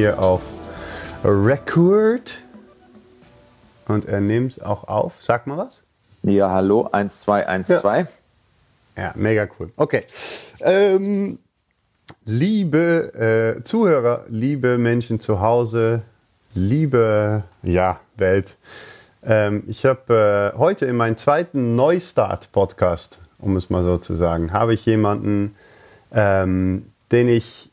hier auf Record und er nimmt es auch auf. Sag mal was. Ja, hallo, 1212. Ja. ja, mega cool. Okay. Ähm, liebe äh, Zuhörer, liebe Menschen zu Hause, liebe ja, Welt. Ähm, ich habe äh, heute in meinem zweiten Neustart-Podcast, um es mal so zu sagen, habe ich jemanden, ähm, den ich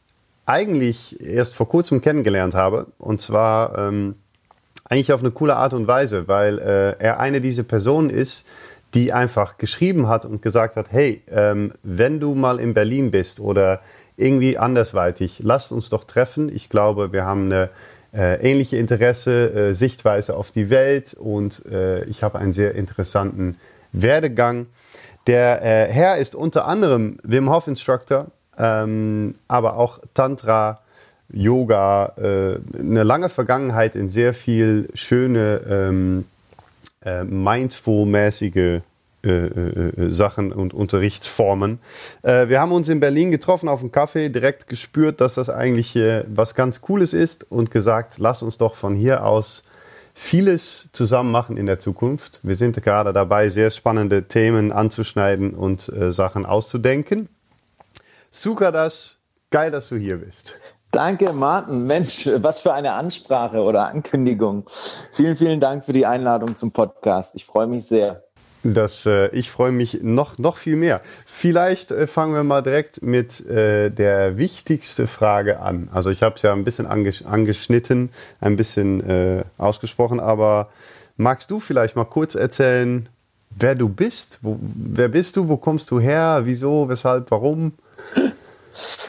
eigentlich erst vor kurzem kennengelernt habe. Und zwar ähm, eigentlich auf eine coole Art und Weise, weil äh, er eine dieser Personen ist, die einfach geschrieben hat und gesagt hat, hey, ähm, wenn du mal in Berlin bist oder irgendwie andersweitig, lasst uns doch treffen. Ich glaube, wir haben eine äh, ähnliche Interesse, äh, Sichtweise auf die Welt und äh, ich habe einen sehr interessanten Werdegang. Der äh, Herr ist unter anderem Wim Hof Instructor, ähm, aber auch Tantra, Yoga, äh, eine lange Vergangenheit in sehr viel schöne, ähm, äh, mindful-mäßige äh, äh, Sachen und Unterrichtsformen. Äh, wir haben uns in Berlin getroffen auf dem Kaffee, direkt gespürt, dass das eigentlich äh, was ganz Cooles ist und gesagt, lass uns doch von hier aus vieles zusammen machen in der Zukunft. Wir sind gerade dabei, sehr spannende Themen anzuschneiden und äh, Sachen auszudenken. Suka das, geil, dass du hier bist. Danke, Martin. Mensch, was für eine Ansprache oder Ankündigung. Vielen, vielen Dank für die Einladung zum Podcast. Ich freue mich sehr. Das, äh, ich freue mich noch, noch viel mehr. Vielleicht äh, fangen wir mal direkt mit äh, der wichtigsten Frage an. Also ich habe es ja ein bisschen anges angeschnitten, ein bisschen äh, ausgesprochen, aber magst du vielleicht mal kurz erzählen, wer du bist? Wo, wer bist du? Wo kommst du her? Wieso? Weshalb? Warum?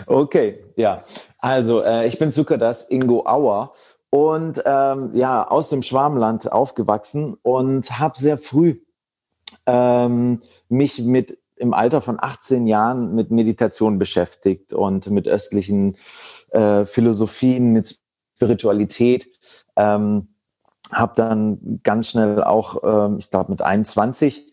Okay, ja. Also äh, ich bin Zuckerdas Ingo Auer und ähm, ja aus dem Schwarmland aufgewachsen und habe sehr früh ähm, mich mit im Alter von 18 Jahren mit Meditation beschäftigt und mit östlichen äh, Philosophien, mit Spiritualität. Ähm, habe dann ganz schnell auch, ähm, ich glaube mit 21, äh,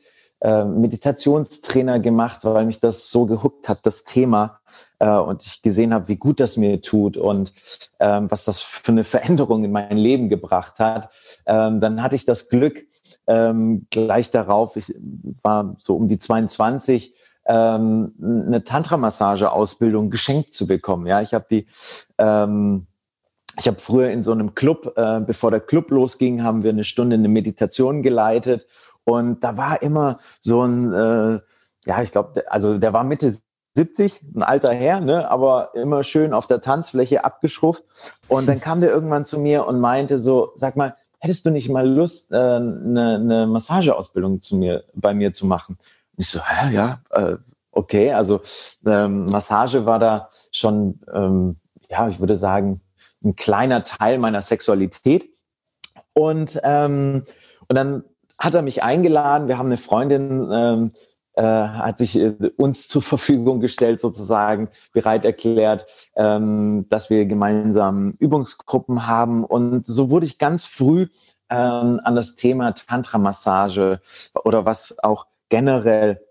Meditationstrainer gemacht, weil mich das so gehuckt hat, das Thema. Äh, und ich gesehen habe, wie gut das mir tut und ähm, was das für eine Veränderung in mein Leben gebracht hat. Ähm, dann hatte ich das Glück, ähm, gleich darauf, ich war so um die 22, ähm, eine Tantra-Massage-Ausbildung geschenkt zu bekommen. Ja, ich habe die, ähm, ich habe früher in so einem Club, äh, bevor der Club losging, haben wir eine Stunde eine Meditation geleitet und da war immer so ein, äh, ja, ich glaube, also der war Mitte 70, ein alter Herr, ne, aber immer schön auf der Tanzfläche abgeschrufft. Und dann kam der irgendwann zu mir und meinte so, sag mal, hättest du nicht mal Lust, äh, eine, eine Massageausbildung zu mir, bei mir zu machen? Und ich so, hä, ja, äh, okay. Also ähm, Massage war da schon, ähm, ja, ich würde sagen, ein kleiner Teil meiner Sexualität. Und, ähm, und dann hat er mich eingeladen. Wir haben eine Freundin, ähm, äh, hat sich äh, uns zur Verfügung gestellt, sozusagen bereit erklärt, ähm, dass wir gemeinsam Übungsgruppen haben. Und so wurde ich ganz früh ähm, an das Thema Tantra-Massage oder was auch generell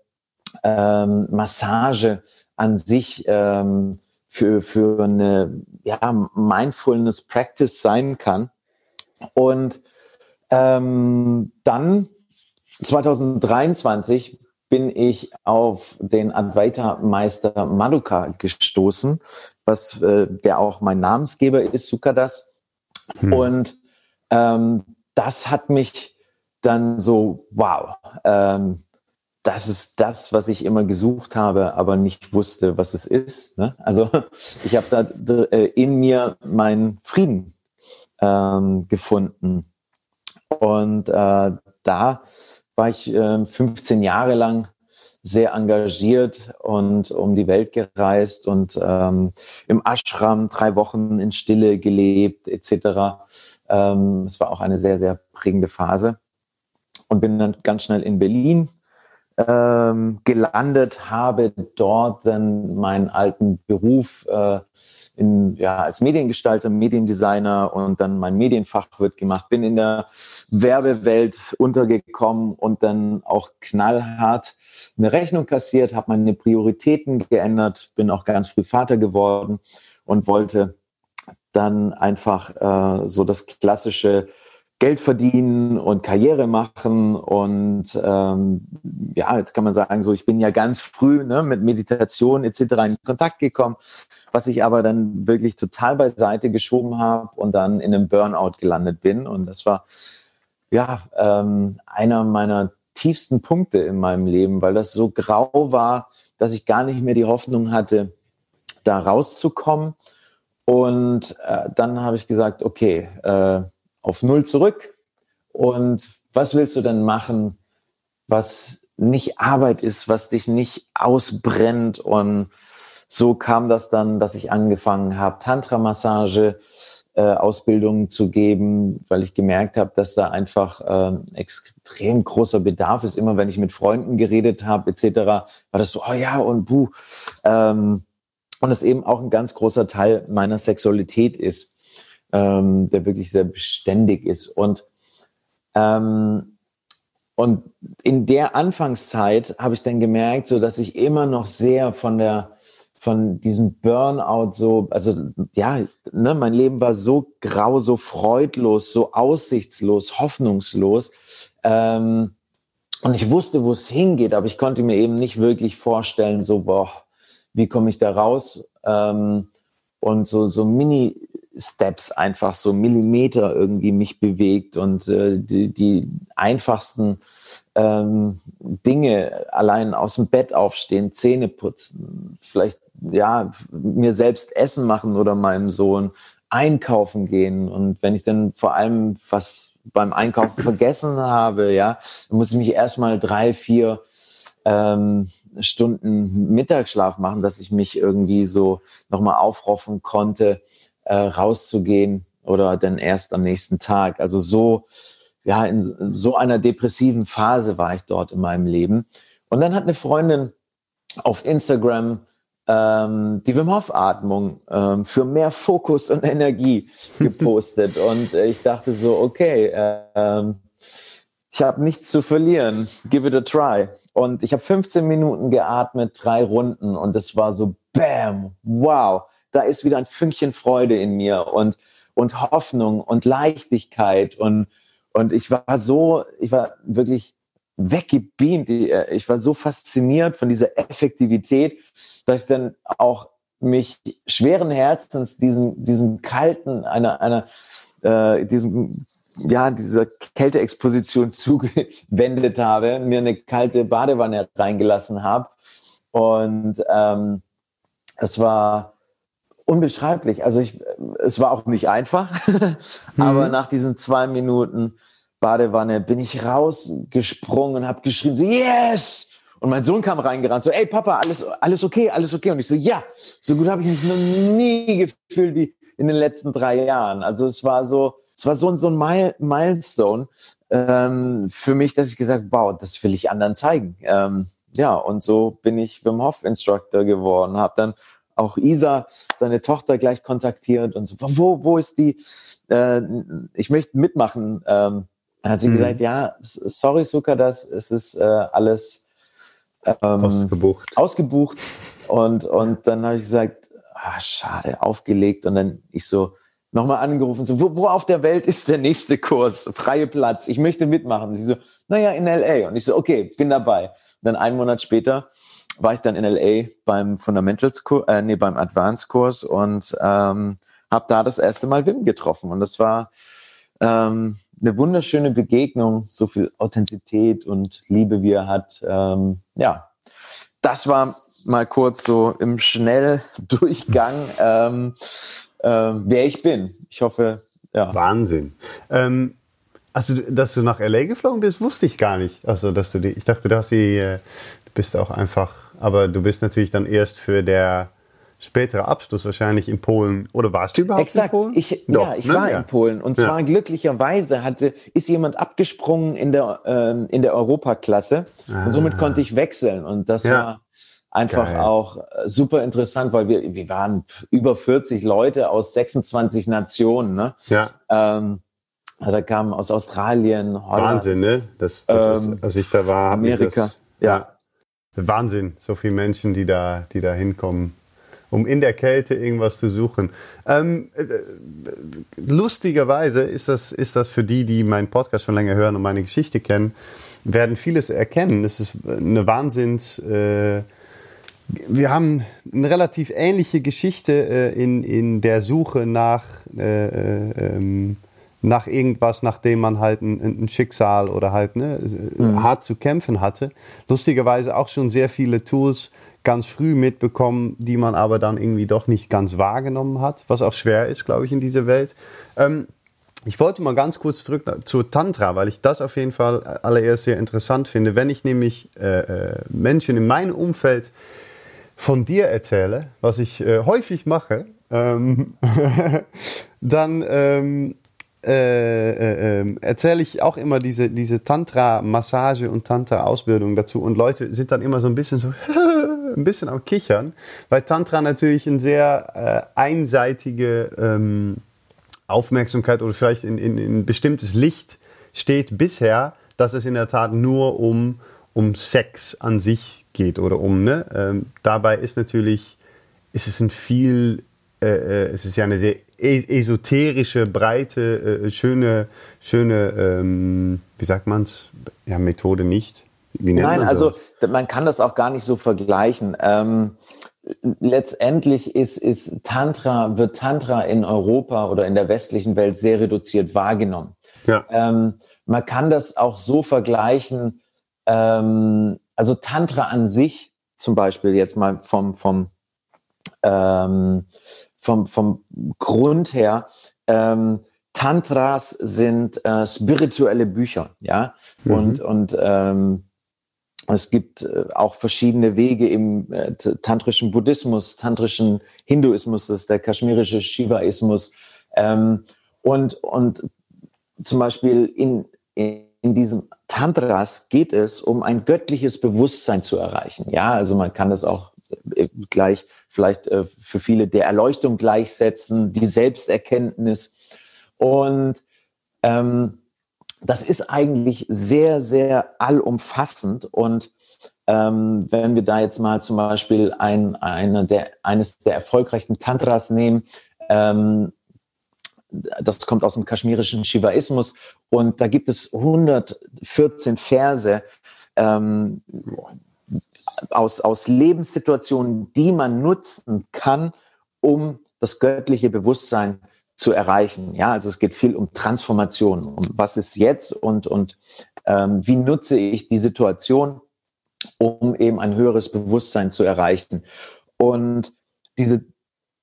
ähm, Massage an sich ähm, für, für eine ja, Mindfulness Practice sein kann. Und ähm, dann 2023 bin ich auf den Advaita-Meister Maduka gestoßen, was äh, der auch mein Namensgeber ist, Sukadas. Hm. Und ähm, das hat mich dann so, wow, ähm, das ist das, was ich immer gesucht habe, aber nicht wusste, was es ist. Ne? Also ich habe da äh, in mir meinen Frieden ähm, gefunden. Und äh, da war ich äh, 15 Jahre lang sehr engagiert und um die Welt gereist und ähm, im Ashram drei Wochen in Stille gelebt etc. Ähm, das war auch eine sehr, sehr prägende Phase und bin dann ganz schnell in Berlin ähm, gelandet, habe dort dann meinen alten Beruf äh, in, ja, als Mediengestalter, Mediendesigner und dann mein Medienfachwirt gemacht, bin in der Werbewelt untergekommen und dann auch knallhart eine Rechnung kassiert, habe meine Prioritäten geändert, bin auch ganz früh Vater geworden und wollte dann einfach äh, so das klassische Geld verdienen und Karriere machen. Und ähm, ja, jetzt kann man sagen, so ich bin ja ganz früh ne, mit Meditation etc. in Kontakt gekommen, was ich aber dann wirklich total beiseite geschoben habe und dann in einem Burnout gelandet bin. Und das war ja ähm, einer meiner tiefsten Punkte in meinem Leben, weil das so grau war, dass ich gar nicht mehr die Hoffnung hatte, da rauszukommen. Und äh, dann habe ich gesagt, okay, äh, auf Null zurück. Und was willst du denn machen, was nicht Arbeit ist, was dich nicht ausbrennt? Und so kam das dann, dass ich angefangen habe, Tantra-Massage äh, Ausbildungen zu geben, weil ich gemerkt habe, dass da einfach äh, extrem großer Bedarf ist. Immer wenn ich mit Freunden geredet habe, etc., war das so, oh ja, und buh. Ähm, und es eben auch ein ganz großer Teil meiner Sexualität ist ähm, der wirklich sehr beständig ist. Und, ähm, und in der Anfangszeit habe ich dann gemerkt, so dass ich immer noch sehr von der von diesem Burnout so, also ja, ne, mein Leben war so grau, so freudlos, so aussichtslos, hoffnungslos. Ähm, und ich wusste, wo es hingeht, aber ich konnte mir eben nicht wirklich vorstellen, so, boah, wie komme ich da raus? Ähm, und so, so Mini, Steps einfach so Millimeter irgendwie mich bewegt und äh, die, die einfachsten ähm, Dinge, allein aus dem Bett aufstehen, Zähne putzen, vielleicht ja mir selbst Essen machen oder meinem Sohn einkaufen gehen. Und wenn ich dann vor allem was beim Einkaufen vergessen habe, ja, dann muss ich mich erstmal drei, vier ähm, Stunden Mittagsschlaf machen, dass ich mich irgendwie so nochmal aufroffen konnte äh, rauszugehen oder dann erst am nächsten Tag. Also so, ja, in so einer depressiven Phase war ich dort in meinem Leben. Und dann hat eine Freundin auf Instagram ähm, die Wim Hof Atmung ähm, für mehr Fokus und Energie gepostet. Und ich dachte so okay äh, ich habe nichts zu verlieren. Give it a try. Und ich habe 15 Minuten geatmet drei Runden. Und es war so bam wow da ist wieder ein Fünkchen Freude in mir und, und Hoffnung und Leichtigkeit und, und ich war so, ich war wirklich weggebeamt. Äh, ich war so fasziniert von dieser Effektivität, dass ich dann auch mich schweren Herzens diesem, diesem kalten, einer, einer, äh, diesem, ja, dieser Kälteexposition zugewendet habe, mir eine kalte Badewanne reingelassen habe. Und ähm, es war, unbeschreiblich. Also ich, es war auch nicht einfach, aber mhm. nach diesen zwei Minuten Badewanne bin ich rausgesprungen und habe geschrien, so, yes! Und mein Sohn kam reingerannt, so, ey Papa, alles, alles okay, alles okay. Und ich so, ja, so gut habe ich mich noch nie gefühlt wie in den letzten drei Jahren. Also es war so, es war so, so ein Milestone ähm, für mich, dass ich gesagt, wow, das will ich anderen zeigen. Ähm, ja, und so bin ich Wim Hof Instructor geworden, habe dann auch Isa, seine Tochter, gleich kontaktiert und so, wo, wo ist die? Äh, ich möchte mitmachen. Ähm, hat sie mhm. gesagt, ja, sorry, Suka, das es ist äh, alles ähm, ausgebucht. ausgebucht. Und, und dann habe ich gesagt, ah, schade, aufgelegt. Und dann ich so nochmal angerufen, so, wo, wo auf der Welt ist der nächste Kurs? Freie Platz, ich möchte mitmachen. Sie so, naja, in LA. Und ich so, okay, bin dabei. Und dann einen Monat später war ich dann in LA beim Fundamentals-Kurs, äh, nee, beim Advanced-Kurs und ähm, habe da das erste Mal Wim getroffen. Und das war ähm, eine wunderschöne Begegnung, so viel Authentizität und Liebe, wie er hat. Ähm, ja, das war mal kurz so im Schnelldurchgang, ähm, äh, wer ich bin. Ich hoffe, ja. Wahnsinn. Ähm, also, dass du nach LA geflogen bist, wusste ich gar nicht. Also, dass du die, ich dachte, dass äh, du bist auch einfach aber du bist natürlich dann erst für der spätere Abschluss wahrscheinlich in Polen. Oder warst du überhaupt Exakt. in Polen? Ich, Doch, ja, ich ne? war ja. in Polen. Und zwar ja. glücklicherweise hatte, ist jemand abgesprungen in der, ähm, in der Europaklasse. Ah. Und somit ah. konnte ich wechseln. Und das war einfach Geil. auch äh, super interessant, weil wir, wir waren über 40 Leute aus 26 Nationen. Ne? Ja. Ähm, da kamen aus Australien, Holland. Wahnsinn, ne? Das, das ähm, ist, als ich da war, Amerika. Das, ja. Wahnsinn, so viele Menschen, die da, die da hinkommen. um in der Kälte irgendwas zu suchen. Ähm, äh, lustigerweise ist das, ist das für die, die meinen Podcast schon länger hören und meine Geschichte kennen, werden vieles erkennen. Es ist eine Wahnsinns... Äh, wir haben eine relativ ähnliche Geschichte äh, in, in der Suche nach, äh, äh, ähm, nach irgendwas, nachdem man halt ein, ein Schicksal oder halt ne, mhm. hart zu kämpfen hatte. Lustigerweise auch schon sehr viele Tools ganz früh mitbekommen, die man aber dann irgendwie doch nicht ganz wahrgenommen hat, was auch schwer ist, glaube ich, in dieser Welt. Ähm, ich wollte mal ganz kurz zurück zu Tantra, weil ich das auf jeden Fall allererst sehr interessant finde. Wenn ich nämlich äh, äh Menschen in meinem Umfeld von dir erzähle, was ich äh, häufig mache, ähm, dann ähm, äh, äh, ähm, erzähle ich auch immer diese, diese Tantra-Massage und Tantra-Ausbildung dazu. Und Leute sind dann immer so ein bisschen so, ein bisschen am Kichern, weil Tantra natürlich eine sehr äh, einseitige ähm, Aufmerksamkeit oder vielleicht in, in, in ein bestimmtes Licht steht bisher, dass es in der Tat nur um, um Sex an sich geht oder um. Ne? Ähm, dabei ist natürlich, ist es ein viel, äh, äh es ist ja eine sehr esoterische, breite, äh, schöne, schöne, ähm, wie sagt man es, ja, Methode nicht. Nein, also man kann das auch gar nicht so vergleichen. Ähm, letztendlich ist, ist Tantra, wird Tantra in Europa oder in der westlichen Welt sehr reduziert wahrgenommen. Ja. Ähm, man kann das auch so vergleichen, ähm, also Tantra an sich, zum Beispiel jetzt mal vom, vom, ähm, vom, vom Grund her, ähm, Tantras sind äh, spirituelle Bücher, ja, mhm. und, und ähm, es gibt äh, auch verschiedene Wege im äh, tantrischen Buddhismus, tantrischen Hinduismus, das ist der kaschmirische Shivaismus. Ähm, und, und zum Beispiel in, in in diesem Tantras geht es um ein göttliches Bewusstsein zu erreichen. Ja, also man kann das auch gleich vielleicht äh, für viele der Erleuchtung gleichsetzen, die Selbsterkenntnis. Und ähm, das ist eigentlich sehr, sehr allumfassend. Und ähm, wenn wir da jetzt mal zum Beispiel ein, eine der, eines der erfolgreichen Tantras nehmen, ähm, das kommt aus dem kaschmirischen Shivaismus und da gibt es 114 Verse ähm, aus, aus Lebenssituationen, die man nutzen kann, um das göttliche Bewusstsein zu erreichen. Ja, also es geht viel um Transformation, um was ist jetzt und, und ähm, wie nutze ich die Situation, um eben ein höheres Bewusstsein zu erreichen. Und diese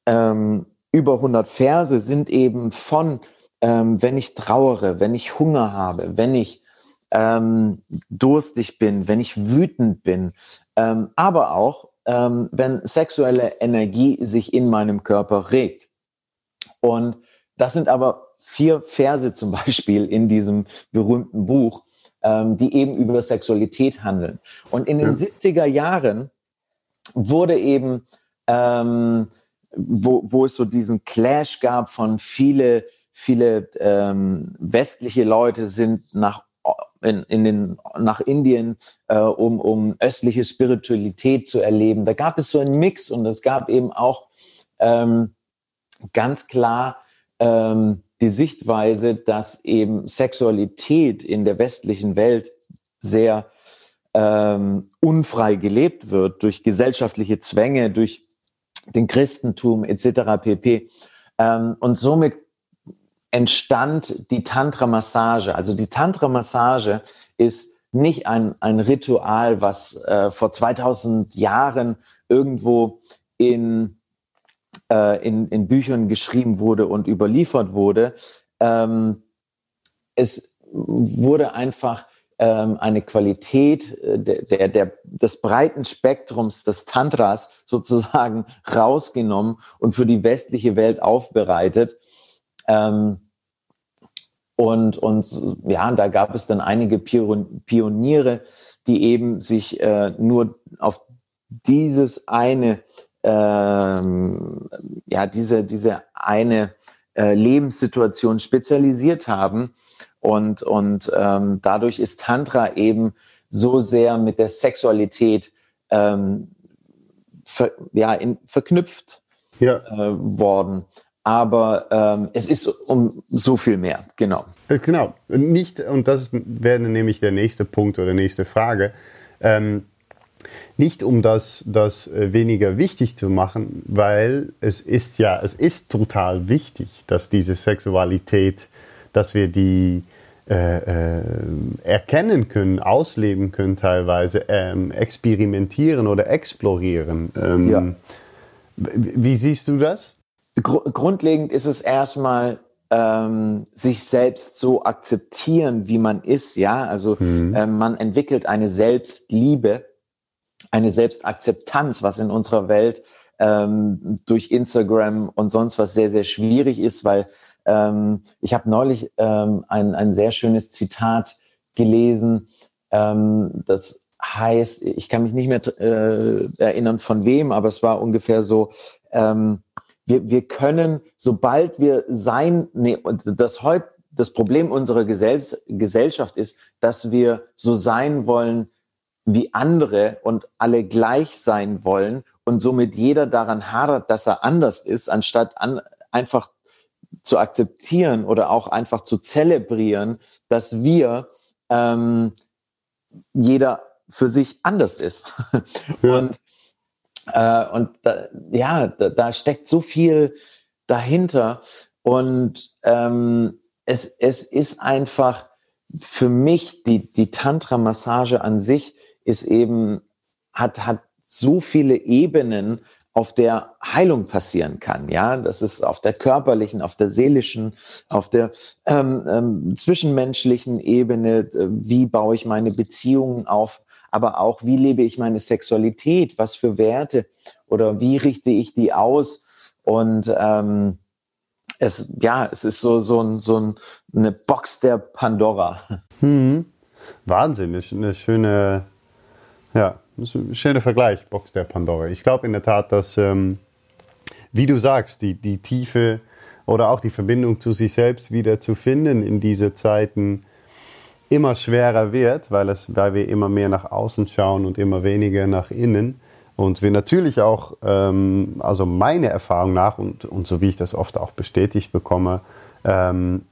ähm, über 100 Verse sind eben von, ähm, wenn ich trauere, wenn ich Hunger habe, wenn ich ähm, durstig bin, wenn ich wütend bin, ähm, aber auch, ähm, wenn sexuelle Energie sich in meinem Körper regt. Und das sind aber vier Verse zum Beispiel in diesem berühmten Buch, ähm, die eben über Sexualität handeln. Und in den ja. 70er Jahren wurde eben ähm, wo, wo es so diesen Clash gab von viele, viele ähm, westliche Leute sind nach in, in den, nach Indien, äh, um, um östliche Spiritualität zu erleben. Da gab es so einen Mix und es gab eben auch ähm, ganz klar ähm, die Sichtweise, dass eben Sexualität in der westlichen Welt sehr ähm, unfrei gelebt wird durch gesellschaftliche Zwänge, durch den Christentum etc. pp. Ähm, und somit entstand die Tantra-Massage. Also die Tantra-Massage ist nicht ein, ein Ritual, was äh, vor 2000 Jahren irgendwo in, äh, in, in Büchern geschrieben wurde und überliefert wurde. Ähm, es wurde einfach ähm, eine Qualität äh, der, der, der, des breiten Spektrums des Tantras sozusagen rausgenommen und für die westliche Welt aufbereitet. Ähm, und, und ja, da gab es dann einige Pioniere, die eben sich äh, nur auf dieses eine, ähm, ja, diese, diese eine äh, Lebenssituation spezialisiert haben und, und ähm, dadurch ist Tantra eben so sehr mit der Sexualität ähm, ver, ja, in, verknüpft. ja. äh, worden. Aber ähm, es ist um so viel mehr, genau. Äh, genau, nicht, und das wäre nämlich der nächste Punkt oder nächste Frage. Ähm, nicht um das, das äh, weniger wichtig zu machen, weil es ist ja, es ist total wichtig, dass diese Sexualität, dass wir die äh, äh, erkennen können, ausleben können teilweise, ähm, experimentieren oder explorieren. Ähm, ja. Wie siehst du das? Gr grundlegend ist es erstmal ähm, sich selbst so akzeptieren, wie man ist. Ja, also mhm. äh, man entwickelt eine Selbstliebe, eine Selbstakzeptanz, was in unserer Welt ähm, durch Instagram und sonst was sehr, sehr schwierig ist, weil ähm, ich habe neulich ähm, ein, ein sehr schönes Zitat gelesen, ähm, das heißt, ich kann mich nicht mehr äh, erinnern von wem, aber es war ungefähr so, ähm, wir, wir können, sobald wir sein, nee, das heute, das Problem unserer Gesell Gesellschaft ist, dass wir so sein wollen wie andere und alle gleich sein wollen und somit jeder daran hadert, dass er anders ist, anstatt an, einfach zu akzeptieren oder auch einfach zu zelebrieren, dass wir ähm, jeder für sich anders ist. Ja. Und, äh, und da, ja, da, da, steckt so viel dahinter. Und ähm, es, es ist einfach für mich, die, die Tantra-Massage an sich ist eben, hat, hat so viele Ebenen, auf der Heilung passieren kann. Ja, das ist auf der körperlichen, auf der seelischen, auf der ähm, ähm, zwischenmenschlichen Ebene. Äh, wie baue ich meine Beziehungen auf? Aber auch, wie lebe ich meine Sexualität? Was für Werte oder wie richte ich die aus? Und ähm, es, ja, es ist so, so, ein, so ein, eine Box der Pandora. Hm. Wahnsinn, eine schöne, ja, ein schöner Vergleich, Box der Pandora. Ich glaube in der Tat, dass, ähm, wie du sagst, die, die Tiefe oder auch die Verbindung zu sich selbst wieder zu finden in diese Zeiten immer schwerer wird, weil, es, weil wir immer mehr nach außen schauen und immer weniger nach innen. Und wir natürlich auch, ähm, also meine Erfahrung nach und, und so wie ich das oft auch bestätigt bekomme, ähm,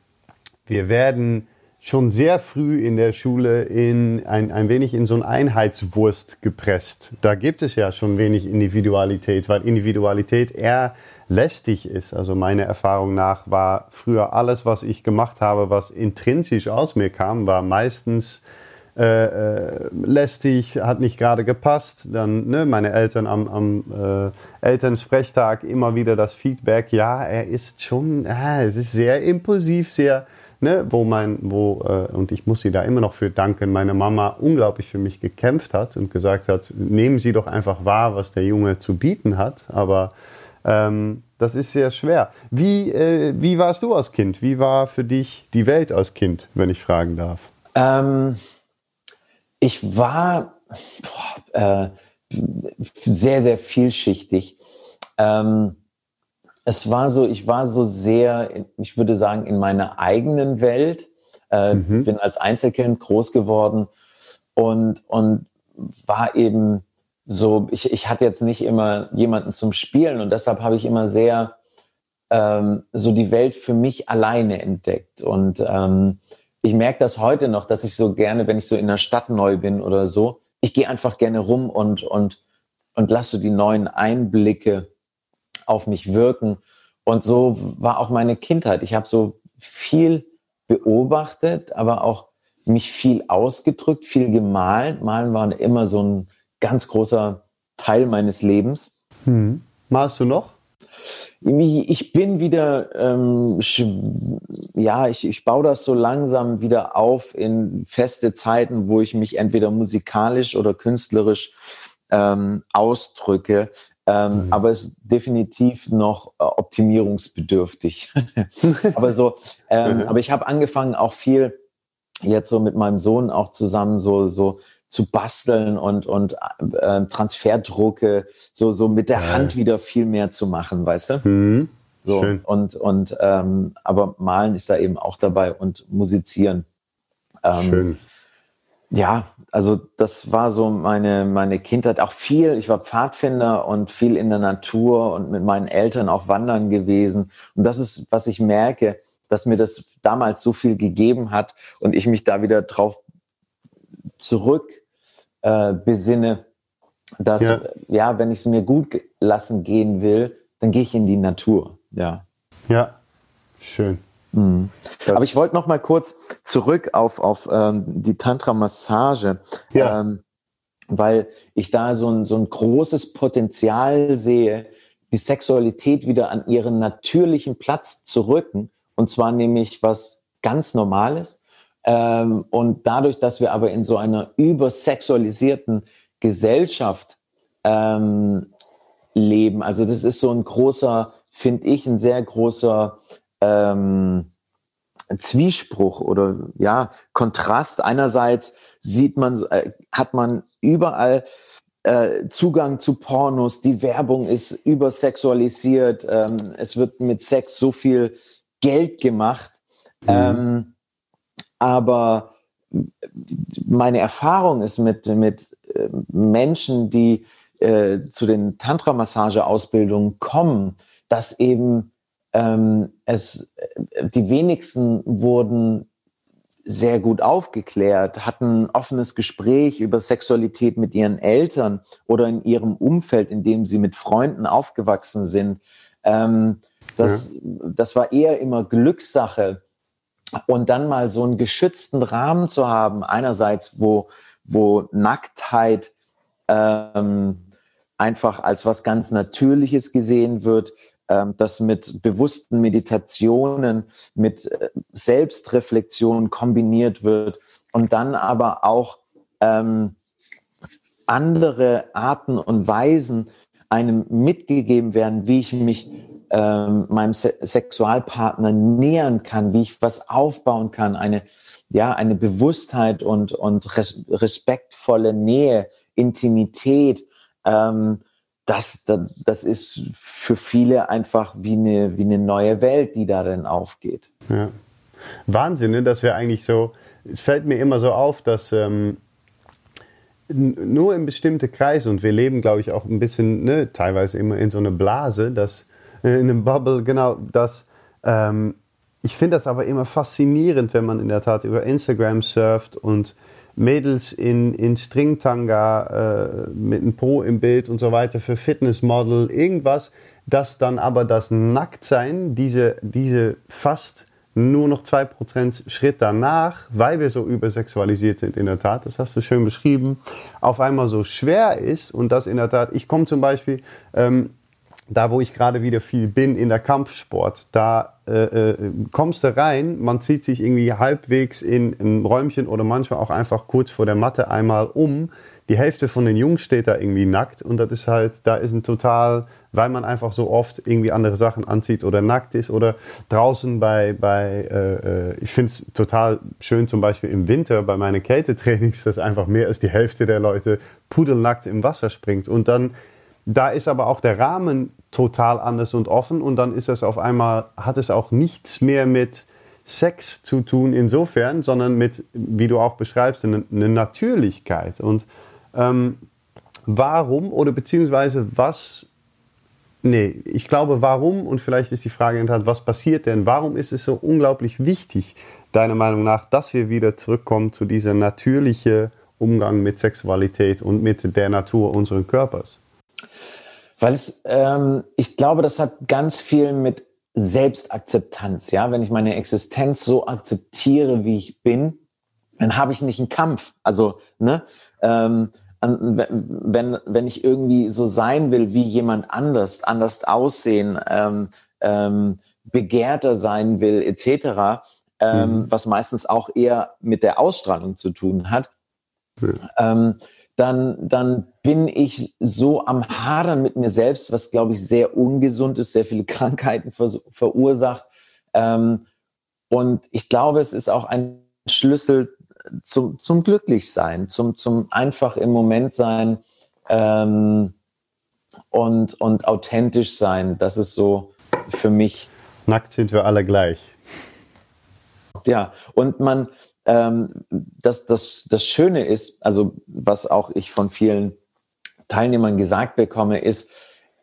wir werden schon sehr früh in der Schule in ein, ein wenig in so ein Einheitswurst gepresst. Da gibt es ja schon wenig Individualität, weil Individualität eher lästig ist. Also meine Erfahrung nach war früher alles, was ich gemacht habe, was intrinsisch aus mir kam, war meistens äh, äh, lästig, hat nicht gerade gepasst. Dann ne, meine Eltern am, am äh, Elternsprechtag immer wieder das Feedback, ja, er ist schon, äh, es ist sehr impulsiv, sehr ne, wo mein, wo, äh, und ich muss sie da immer noch für danken, meine Mama unglaublich für mich gekämpft hat und gesagt hat, nehmen Sie doch einfach wahr, was der Junge zu bieten hat. Aber ähm, das ist sehr schwer. Wie, äh, wie warst du als Kind? Wie war für dich die Welt als Kind, wenn ich fragen darf? Ähm, ich war boah, äh, sehr, sehr vielschichtig. Ähm, es war so, ich war so sehr, ich würde sagen, in meiner eigenen Welt. Äh, mhm. Bin als Einzelkind groß geworden und, und war eben so, ich, ich hatte jetzt nicht immer jemanden zum Spielen und deshalb habe ich immer sehr ähm, so die Welt für mich alleine entdeckt. Und ähm, ich merke das heute noch, dass ich so gerne, wenn ich so in der Stadt neu bin oder so, ich gehe einfach gerne rum und, und, und lasse so die neuen Einblicke auf mich wirken. Und so war auch meine Kindheit. Ich habe so viel beobachtet, aber auch mich viel ausgedrückt, viel gemalt. Malen war immer so ein ganz großer Teil meines Lebens. Hm. Malst du noch? Ich bin wieder, ähm, ja, ich, ich baue das so langsam wieder auf in feste Zeiten, wo ich mich entweder musikalisch oder künstlerisch ähm, ausdrücke. Ähm, mhm. Aber es ist definitiv noch äh, optimierungsbedürftig. aber so, ähm, mhm. aber ich habe angefangen auch viel jetzt so mit meinem Sohn auch zusammen so so zu basteln und und äh, Transferdrucke so so mit der ja. Hand wieder viel mehr zu machen, weißt du? Mhm. So Schön. und und ähm, aber malen ist da eben auch dabei und musizieren. Ähm, Schön. ja, also das war so meine, meine Kindheit. Auch viel, ich war Pfadfinder und viel in der Natur und mit meinen Eltern auch wandern gewesen. Und das ist, was ich merke, dass mir das damals so viel gegeben hat und ich mich da wieder drauf zurück äh, besinne, dass, ja. ja, wenn ich es mir gut lassen gehen will, dann gehe ich in die Natur. Ja. Ja, schön. Mhm. Aber ich wollte noch mal kurz zurück auf, auf ähm, die Tantra-Massage, ja. ähm, weil ich da so ein, so ein großes Potenzial sehe, die Sexualität wieder an ihren natürlichen Platz zu rücken. Und zwar nämlich was ganz Normales. Ähm, und dadurch, dass wir aber in so einer übersexualisierten Gesellschaft ähm, leben, also das ist so ein großer, finde ich, ein sehr großer ähm, Zwiespruch oder ja Kontrast. Einerseits sieht man, äh, hat man überall äh, Zugang zu Pornos, die Werbung ist übersexualisiert, ähm, es wird mit Sex so viel Geld gemacht. Mhm. Ähm, aber meine Erfahrung ist mit, mit äh, Menschen, die äh, zu den Tantra-Massage-Ausbildungen kommen, dass eben ähm, es, äh, die wenigsten wurden sehr gut aufgeklärt, hatten ein offenes Gespräch über Sexualität mit ihren Eltern oder in ihrem Umfeld, in dem sie mit Freunden aufgewachsen sind. Ähm, das, ja. das war eher immer Glückssache. Und dann mal so einen geschützten Rahmen zu haben, einerseits, wo, wo Nacktheit ähm, einfach als was ganz Natürliches gesehen wird, das mit bewussten Meditationen, mit äh, Selbstreflexion kombiniert wird und dann aber auch ähm, andere Arten und Weisen einem mitgegeben werden, wie ich mich ähm, meinem Se Sexualpartner nähern kann, wie ich was aufbauen kann, eine ja eine Bewusstheit und und res respektvolle Nähe, Intimität, ähm, das, das, das ist für viele einfach wie eine, wie eine neue Welt, die darin aufgeht. Ja. Wahnsinn, ne, dass wir eigentlich so, es fällt mir immer so auf, dass ähm, nur in bestimmte Kreise und wir leben, glaube ich, auch ein bisschen, ne, teilweise immer in so einer Blase, dass, äh, in einem Bubble, genau, dass ähm, ich finde das aber immer faszinierend, wenn man in der Tat über Instagram surft und Mädels in, in Stringtanga äh, mit einem Po im Bild und so weiter für Fitnessmodel, irgendwas, dass dann aber das Nacktsein, diese, diese fast nur noch 2% Schritt danach, weil wir so übersexualisiert sind in der Tat, das hast du schön beschrieben, auf einmal so schwer ist und das in der Tat, ich komme zum Beispiel, ähm, da wo ich gerade wieder viel bin in der Kampfsport, da äh, äh, kommst du rein, man zieht sich irgendwie halbwegs in ein Räumchen oder manchmal auch einfach kurz vor der Matte einmal um. Die Hälfte von den Jungs steht da irgendwie nackt und das ist halt, da ist ein total, weil man einfach so oft irgendwie andere Sachen anzieht oder nackt ist oder draußen bei, bei äh, äh ich finde es total schön zum Beispiel im Winter bei meinen Kältetrainings, dass einfach mehr als die Hälfte der Leute pudelnackt im Wasser springt und dann da ist aber auch der Rahmen total anders und offen und dann ist es auf einmal, hat es auch nichts mehr mit Sex zu tun insofern, sondern mit, wie du auch beschreibst, eine, eine Natürlichkeit. Und ähm, warum oder beziehungsweise was, nee, ich glaube warum und vielleicht ist die Frage in Tat, was passiert denn? Warum ist es so unglaublich wichtig, deiner Meinung nach, dass wir wieder zurückkommen zu dieser natürlichen Umgang mit Sexualität und mit der Natur unseres Körpers? Weil es, ähm, ich glaube, das hat ganz viel mit Selbstakzeptanz. Ja, wenn ich meine Existenz so akzeptiere, wie ich bin, dann habe ich nicht einen Kampf. Also, ne, ähm, wenn, wenn ich irgendwie so sein will wie jemand anders, anders aussehen, ähm, ähm, begehrter sein will, etc., ähm, mhm. was meistens auch eher mit der Ausstrahlung zu tun hat, mhm. ähm, dann, dann bin ich so am Hadern mit mir selbst, was, glaube ich, sehr ungesund ist, sehr viele Krankheiten ver verursacht. Ähm, und ich glaube, es ist auch ein Schlüssel zum, zum Glücklichsein, zum, zum einfach im Moment sein ähm, und, und authentisch sein. Das ist so für mich. Nackt sind wir alle gleich. Ja, und man, ähm, das, das, das Schöne ist, also was auch ich von vielen Teilnehmern gesagt bekomme, ist,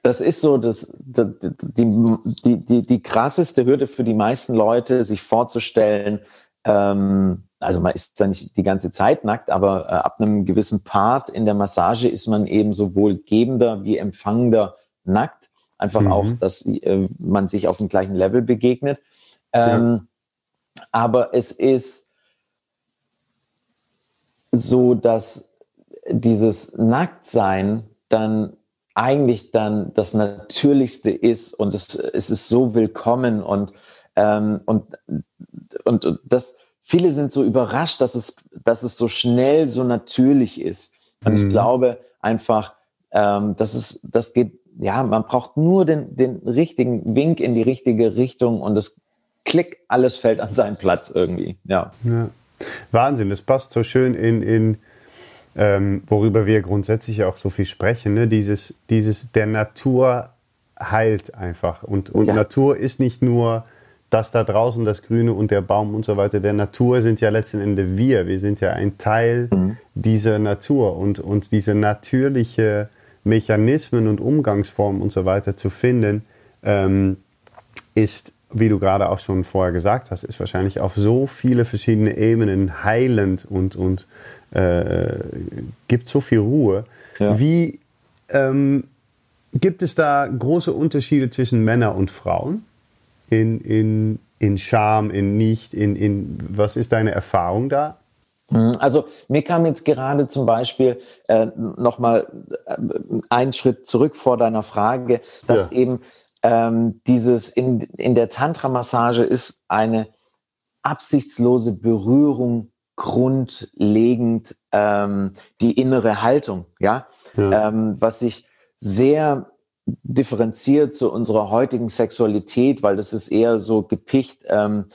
das ist so das, die, die, die, die krasseste Hürde für die meisten Leute, sich vorzustellen, ähm, also man ist da nicht die ganze Zeit nackt, aber äh, ab einem gewissen Part in der Massage ist man eben sowohl gebender wie empfangender nackt. Einfach mhm. auch, dass äh, man sich auf dem gleichen Level begegnet. Ähm, ja. Aber es ist so, dass dieses Nacktsein dann eigentlich dann das Natürlichste ist und es, es ist so willkommen und, ähm, und, und, und das, viele sind so überrascht, dass es, dass es so schnell so natürlich ist. Und mhm. ich glaube einfach, ähm, dass es, das geht, ja, man braucht nur den, den richtigen Wink in die richtige Richtung und das Klick, alles fällt an seinen Platz irgendwie. Ja. ja. Wahnsinn, das passt so schön in, in ähm, worüber wir grundsätzlich auch so viel sprechen, ne? dieses, dieses der Natur heilt einfach. Und, und ja. Natur ist nicht nur das da draußen, das Grüne und der Baum und so weiter. Der Natur sind ja letzten Endes wir. Wir sind ja ein Teil mhm. dieser Natur und, und diese natürliche Mechanismen und Umgangsformen und so weiter zu finden, ähm, ist, wie du gerade auch schon vorher gesagt hast, ist wahrscheinlich auf so viele verschiedene Ebenen heilend und, und äh, gibt so viel Ruhe. Ja. Wie ähm, gibt es da große Unterschiede zwischen Männern und Frauen? In, in, in Scham, in Nicht, in, in was ist deine Erfahrung da? Hm, also mir kam jetzt gerade zum Beispiel äh, nochmal äh, einen Schritt zurück vor deiner Frage, dass ja. eben ähm, dieses in, in der Tantra-Massage ist eine absichtslose Berührung grundlegend ähm, die innere Haltung, ja, ja. Ähm, was sich sehr differenziert zu unserer heutigen Sexualität, weil das ist eher so gepicht. Ähm,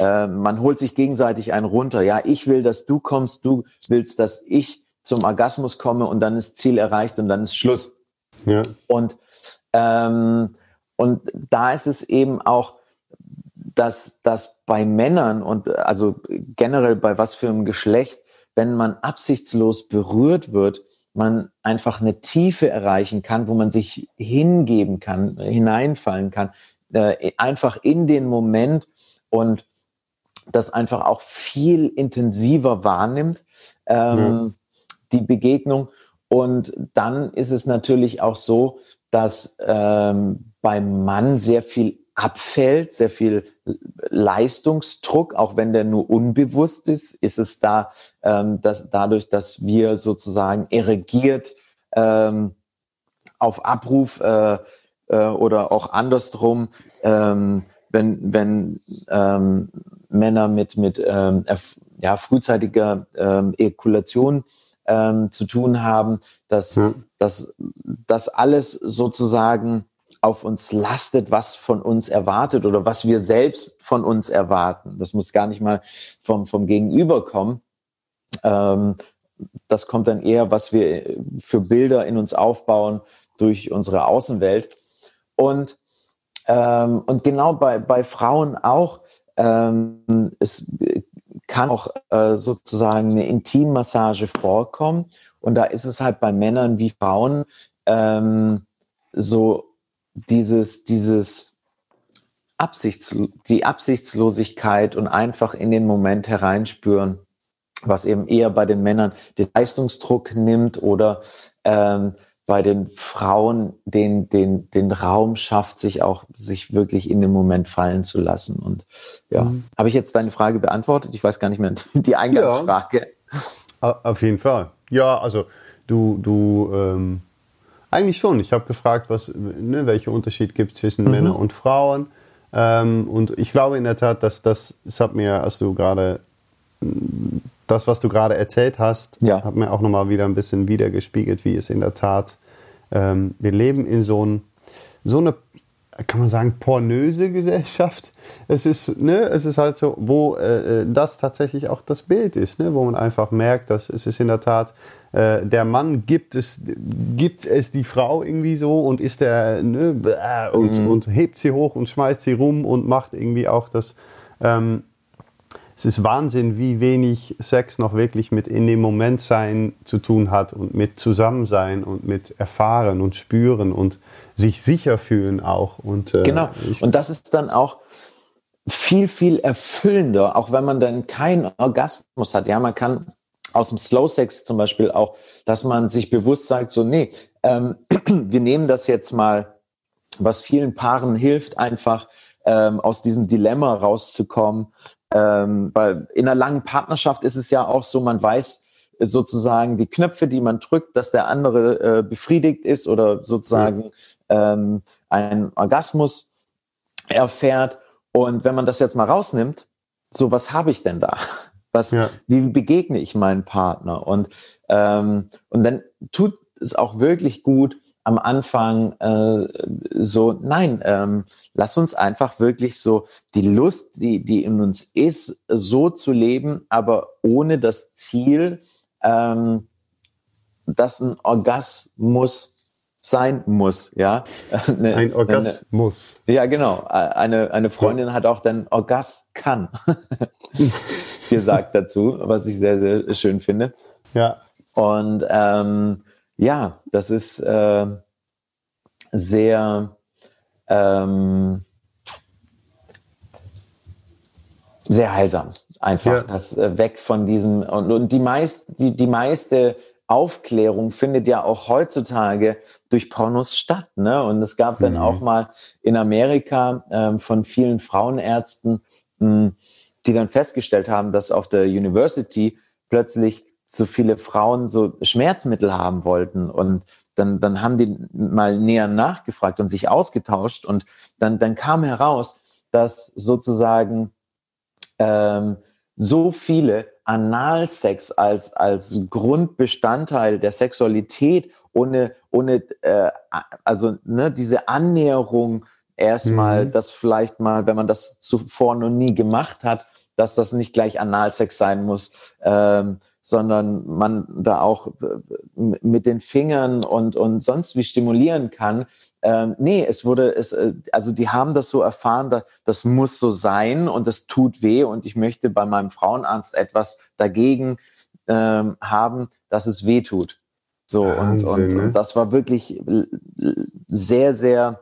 äh, man holt sich gegenseitig einen runter. Ja, ich will, dass du kommst, du willst, dass ich zum Orgasmus komme und dann ist Ziel erreicht und dann ist Schluss. Ja. Und ähm, und da ist es eben auch dass das bei Männern und also generell bei was für einem Geschlecht, wenn man absichtslos berührt wird, man einfach eine Tiefe erreichen kann, wo man sich hingeben kann, hineinfallen kann, äh, einfach in den Moment und das einfach auch viel intensiver wahrnimmt, ähm, mhm. die Begegnung. Und dann ist es natürlich auch so, dass ähm, beim Mann sehr viel abfällt, sehr viel Leistungsdruck, auch wenn der nur unbewusst ist, ist es da ähm, dass, dadurch, dass wir sozusagen erregiert ähm, auf Abruf äh, äh, oder auch andersrum, ähm, wenn, wenn ähm, Männer mit, mit ähm, ja, frühzeitiger ähm, Ejakulation ähm, zu tun haben, dass, ja. Dass das alles sozusagen auf uns lastet, was von uns erwartet oder was wir selbst von uns erwarten. Das muss gar nicht mal vom, vom Gegenüber kommen. Ähm, das kommt dann eher, was wir für Bilder in uns aufbauen durch unsere Außenwelt. Und, ähm, und genau bei, bei Frauen auch, ähm, es kann auch äh, sozusagen eine Intimmassage vorkommen. Und da ist es halt bei Männern wie Frauen ähm, so dieses, dieses Absichts, die Absichtslosigkeit und einfach in den Moment hereinspüren, was eben eher bei den Männern den Leistungsdruck nimmt oder ähm, bei den Frauen den, den, den Raum schafft, sich auch sich wirklich in den Moment fallen zu lassen. Und ja, mhm. habe ich jetzt deine Frage beantwortet? Ich weiß gar nicht mehr die Eingangsfrage. Ja, auf jeden Fall. Ja, also du, du ähm, eigentlich schon. Ich habe gefragt, was, ne, welche Unterschied gibt es zwischen mhm. Männern und Frauen. Ähm, und ich glaube in der Tat, dass das, das hat mir, als du gerade, das, was du gerade erzählt hast, ja. hat mir auch nochmal wieder ein bisschen wiedergespiegelt, wie es in der Tat, ähm, wir leben in so, ein, so eine kann man sagen, pornöse Gesellschaft. Es ist, ne, es ist halt so, wo äh, äh, das tatsächlich auch das Bild ist, ne, wo man einfach merkt, dass es ist in der Tat, äh, der Mann gibt es, gibt es die Frau irgendwie so und ist der, ne, und, mhm. und hebt sie hoch und schmeißt sie rum und macht irgendwie auch das, ähm, es ist Wahnsinn, wie wenig Sex noch wirklich mit in dem Moment sein zu tun hat und mit Zusammensein und mit Erfahren und Spüren und sich sicher fühlen auch. Und, äh, genau. Und das ist dann auch viel, viel erfüllender, auch wenn man dann keinen Orgasmus hat. Ja, man kann aus dem Slow Sex zum Beispiel auch, dass man sich bewusst sagt, so, nee, ähm, wir nehmen das jetzt mal, was vielen Paaren hilft, einfach ähm, aus diesem Dilemma rauszukommen, ähm, weil in einer langen Partnerschaft ist es ja auch so, man weiß sozusagen die Knöpfe, die man drückt, dass der andere äh, befriedigt ist oder sozusagen ähm, einen Orgasmus erfährt. Und wenn man das jetzt mal rausnimmt, so was habe ich denn da? Was, ja. wie begegne ich meinen Partner? Und, ähm, und dann tut es auch wirklich gut, am Anfang äh, so, nein, ähm, lass uns einfach wirklich so die Lust, die, die in uns ist, so zu leben, aber ohne das Ziel, ähm, dass ein Orgasmus sein muss, ja. Eine, ein Orgasmus. Eine, ja, genau. Eine, eine Freundin hat auch den Orgas kann gesagt dazu, was ich sehr, sehr schön finde. Ja. Und ähm, ja, das ist äh, sehr, ähm, sehr heilsam. Einfach ja. das äh, weg von diesem und, und die meist die, die meiste Aufklärung findet ja auch heutzutage durch Pornos statt. Ne? Und es gab mhm. dann auch mal in Amerika ähm, von vielen Frauenärzten, mh, hm, die dann festgestellt haben, dass auf der University plötzlich so viele Frauen so Schmerzmittel haben wollten und dann, dann haben die mal näher nachgefragt und sich ausgetauscht und dann, dann kam heraus, dass sozusagen ähm, so viele Analsex als, als Grundbestandteil der Sexualität ohne, ohne äh, also ne, diese Annäherung erstmal, mhm. das vielleicht mal, wenn man das zuvor noch nie gemacht hat, dass das nicht gleich Analsex sein muss, ähm, sondern man da auch äh, mit den Fingern und, und sonst wie stimulieren kann. Ähm, nee, es wurde, es, äh, also die haben das so erfahren, da, das muss so sein und das tut weh und ich möchte bei meinem Frauenarzt etwas dagegen ähm, haben, dass es weh tut. So, Wahnsinn, und, und, ne? und das war wirklich sehr, sehr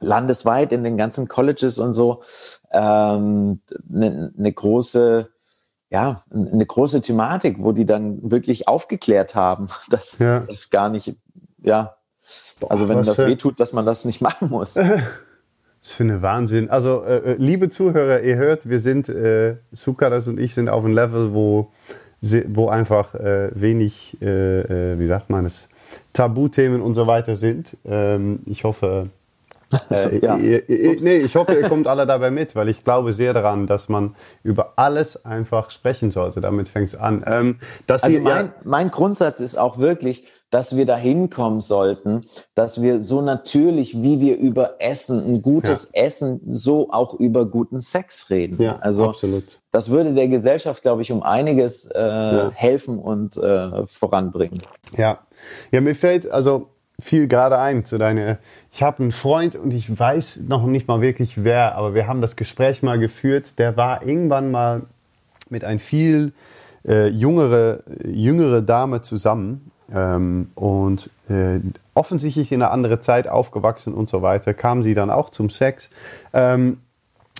landesweit in den ganzen Colleges und so eine ähm, ne, ne große ja, eine große Thematik, wo die dann wirklich aufgeklärt haben, dass ja. das gar nicht, ja, also wenn das weh tut, dass man das nicht machen muss. Das finde ich Wahnsinn. Also, äh, äh, liebe Zuhörer, ihr hört, wir sind, äh, Sukaras und ich sind auf einem Level, wo, wo einfach äh, wenig, äh, äh, wie sagt man es, Tabuthemen und so weiter sind. Ähm, ich hoffe, äh, ja. ihr, ihr, nee, ich hoffe, ihr kommt alle dabei mit, weil ich glaube sehr daran, dass man über alles einfach sprechen sollte. Damit fängt es an. Ähm, also ihr, mein, ja. mein Grundsatz ist auch wirklich, dass wir dahin kommen sollten, dass wir so natürlich, wie wir über Essen, ein gutes ja. Essen, so auch über guten Sex reden. Ja, also absolut. Das würde der Gesellschaft, glaube ich, um einiges äh, helfen und äh, voranbringen. Ja, ja, mir fällt also fiel gerade ein zu deiner. Ich habe einen Freund und ich weiß noch nicht mal wirklich wer, aber wir haben das Gespräch mal geführt. Der war irgendwann mal mit ein viel äh, jüngere, jüngere Dame zusammen ähm, und äh, offensichtlich in einer anderen Zeit aufgewachsen und so weiter. Kam sie dann auch zum Sex ähm,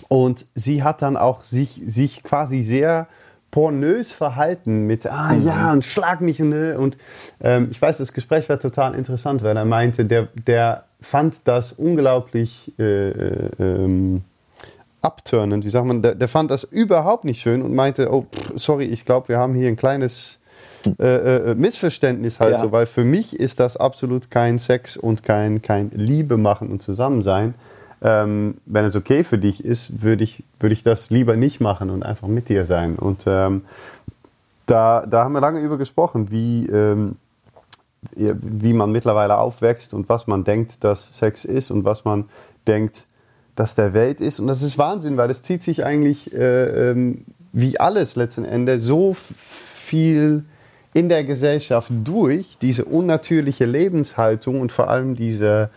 und sie hat dann auch sich, sich quasi sehr pornös verhalten mit, ah mhm. ja, und schlag mich und, und ähm, ich weiß, das Gespräch war total interessant, weil er meinte, der, der fand das unglaublich äh, äh, ähm, abturnend, wie sagt man, der, der fand das überhaupt nicht schön und meinte, oh, sorry, ich glaube, wir haben hier ein kleines äh, äh, Missverständnis halt ja. so, weil für mich ist das absolut kein Sex und kein, kein Liebe machen und Zusammensein, ähm, wenn es okay für dich ist, würde ich, würd ich das lieber nicht machen und einfach mit dir sein. Und ähm, da, da haben wir lange über gesprochen, wie, ähm, wie man mittlerweile aufwächst und was man denkt, dass Sex ist und was man denkt, dass der Welt ist. Und das ist Wahnsinn, weil es zieht sich eigentlich äh, ähm, wie alles letzten Endes so viel in der Gesellschaft durch, diese unnatürliche Lebenshaltung und vor allem diese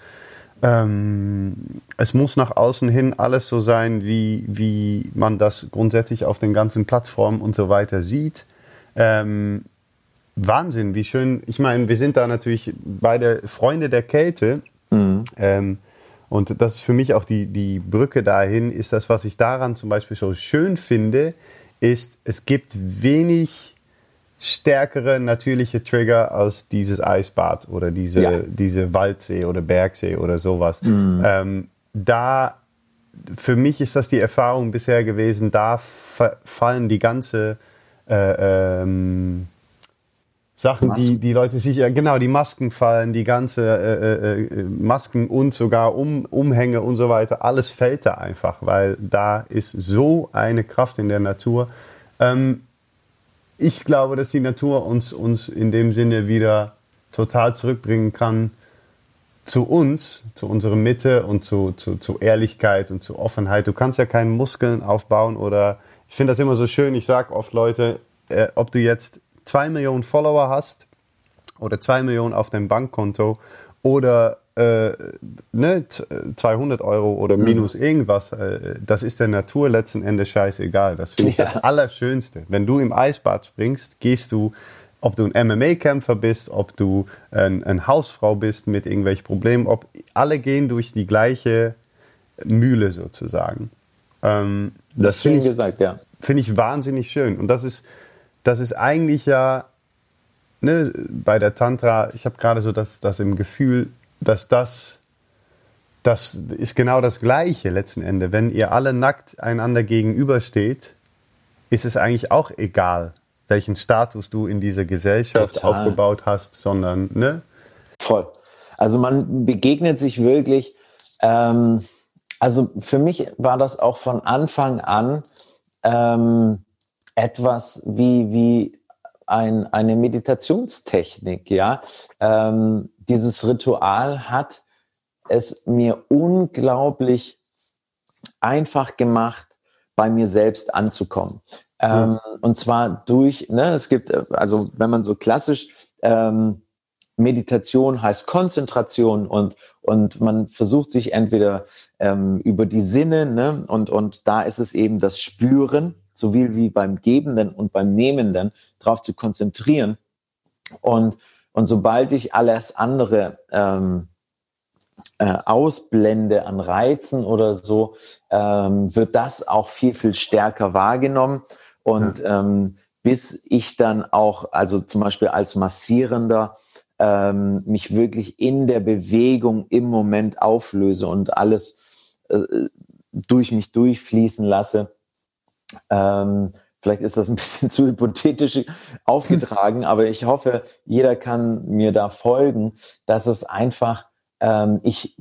ähm, es muss nach außen hin alles so sein, wie, wie man das grundsätzlich auf den ganzen Plattformen und so weiter sieht. Ähm, Wahnsinn, wie schön. Ich meine, wir sind da natürlich beide Freunde der Kälte. Mhm. Ähm, und das ist für mich auch die, die Brücke dahin, ist das, was ich daran zum Beispiel so schön finde, ist, es gibt wenig stärkere natürliche Trigger als dieses Eisbad oder diese, ja. diese Waldsee oder Bergsee oder sowas. Mhm. Ähm, da, für mich ist das die Erfahrung bisher gewesen, da fallen die ganze äh, ähm, Sachen, die die Leute sich, genau, die Masken fallen, die ganze äh, äh, Masken und sogar um, Umhänge und so weiter, alles fällt da einfach, weil da ist so eine Kraft in der Natur. Ähm, ich glaube, dass die Natur uns, uns in dem Sinne wieder total zurückbringen kann zu uns, zu unserer Mitte und zu, zu, zu Ehrlichkeit und zu Offenheit. Du kannst ja keine Muskeln aufbauen oder ich finde das immer so schön. Ich sage oft Leute, äh, ob du jetzt zwei Millionen Follower hast oder zwei Millionen auf deinem Bankkonto oder äh, ne, 200 Euro oder minus irgendwas, äh, das ist der Natur letzten Endes scheißegal. Das finde ich ja. das Allerschönste. Wenn du im Eisbad springst, gehst du, ob du ein MMA-Kämpfer bist, ob du ein, ein, Hausfrau bist mit irgendwelchen Problemen, ob alle gehen durch die gleiche Mühle sozusagen. Ähm, das, das finde ich, gesagt, ja. Find ich wahnsinnig schön. Und das ist, das ist eigentlich ja ne, bei der Tantra, ich habe gerade so das, das im Gefühl, dass das, das ist genau das Gleiche letzten Endes. Wenn ihr alle nackt einander gegenübersteht, ist es eigentlich auch egal, welchen Status du in dieser Gesellschaft Total. aufgebaut hast, sondern, ne? Voll. Also man begegnet sich wirklich, ähm, also für mich war das auch von Anfang an ähm, etwas wie, wie ein, eine Meditationstechnik, ja. Ähm, dieses Ritual hat es mir unglaublich einfach gemacht, bei mir selbst anzukommen. Ähm, und zwar durch, ne, es gibt, also wenn man so klassisch ähm, Meditation heißt Konzentration und, und man versucht sich entweder ähm, über die Sinne, ne, und, und da ist es eben das Spüren, sowie wie beim Gebenden und beim Nehmenden, darauf zu konzentrieren. Und und sobald ich alles andere ähm, äh, ausblende an Reizen oder so, ähm, wird das auch viel, viel stärker wahrgenommen. Und ja. ähm, bis ich dann auch, also zum Beispiel als Massierender, ähm, mich wirklich in der Bewegung im Moment auflöse und alles äh, durch mich durchfließen lasse, ähm, Vielleicht ist das ein bisschen zu hypothetisch aufgetragen, aber ich hoffe, jeder kann mir da folgen, dass es einfach, ähm, ich,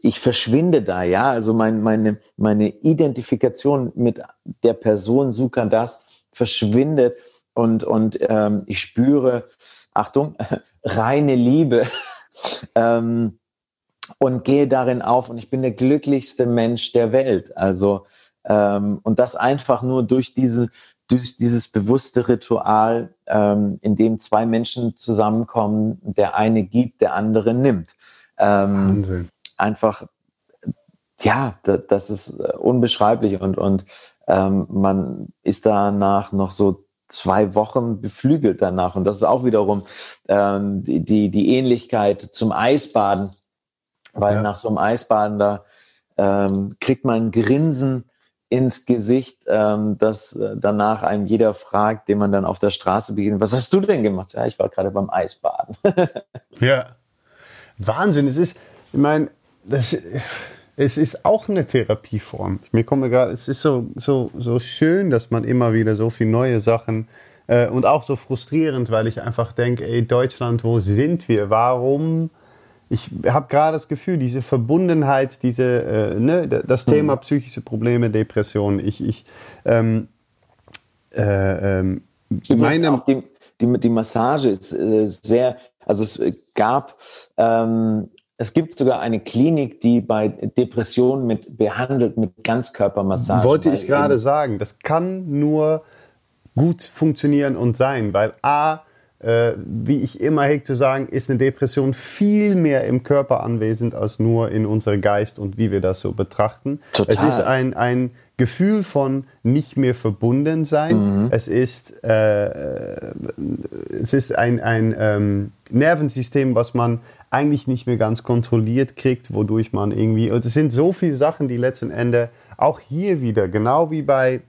ich verschwinde da, ja. Also mein, meine, meine Identifikation mit der Person Suka das verschwindet und, und ähm, ich spüre, Achtung, reine Liebe. ähm, und gehe darin auf und ich bin der glücklichste Mensch der Welt. Also ähm, und das einfach nur durch diese durch dieses bewusste Ritual, ähm, in dem zwei Menschen zusammenkommen, der eine gibt, der andere nimmt. Ähm, Wahnsinn. Einfach, ja, das ist äh, unbeschreiblich und, und ähm, man ist danach noch so zwei Wochen beflügelt danach. Und das ist auch wiederum ähm, die, die Ähnlichkeit zum Eisbaden, weil ja. nach so einem Eisbaden da ähm, kriegt man ein Grinsen ins Gesicht, ähm, dass äh, danach einem jeder fragt, den man dann auf der Straße begegnet, was hast du denn gemacht? Ja, ich war gerade beim Eisbaden. ja, Wahnsinn. Es ist, ich meine, das, es ist auch eine Therapieform. Mir kommt gerade, es ist so, so, so schön, dass man immer wieder so viele neue Sachen äh, und auch so frustrierend, weil ich einfach denke, ey, Deutschland, wo sind wir? Warum? Ich habe gerade das Gefühl, diese Verbundenheit, diese, äh, ne, das mhm. Thema psychische Probleme, Depressionen, ich, ich ähm, äh, ähm, meine... Auch die, die, die Massage ist äh, sehr, also es gab, ähm, es gibt sogar eine Klinik, die bei Depressionen mit behandelt mit Ganzkörpermassage. Wollte ich gerade sagen, das kann nur gut funktionieren und sein, weil A, wie ich immer hege zu sagen, ist eine Depression viel mehr im Körper anwesend als nur in unserem Geist und wie wir das so betrachten. Total. Es ist ein, ein Gefühl von nicht mehr verbunden sein. Mhm. Es ist, äh, es ist ein, ein ähm, Nervensystem, was man eigentlich nicht mehr ganz kontrolliert kriegt, wodurch man irgendwie, und es sind so viele Sachen, die letzten Endes auch hier wieder, genau wie bei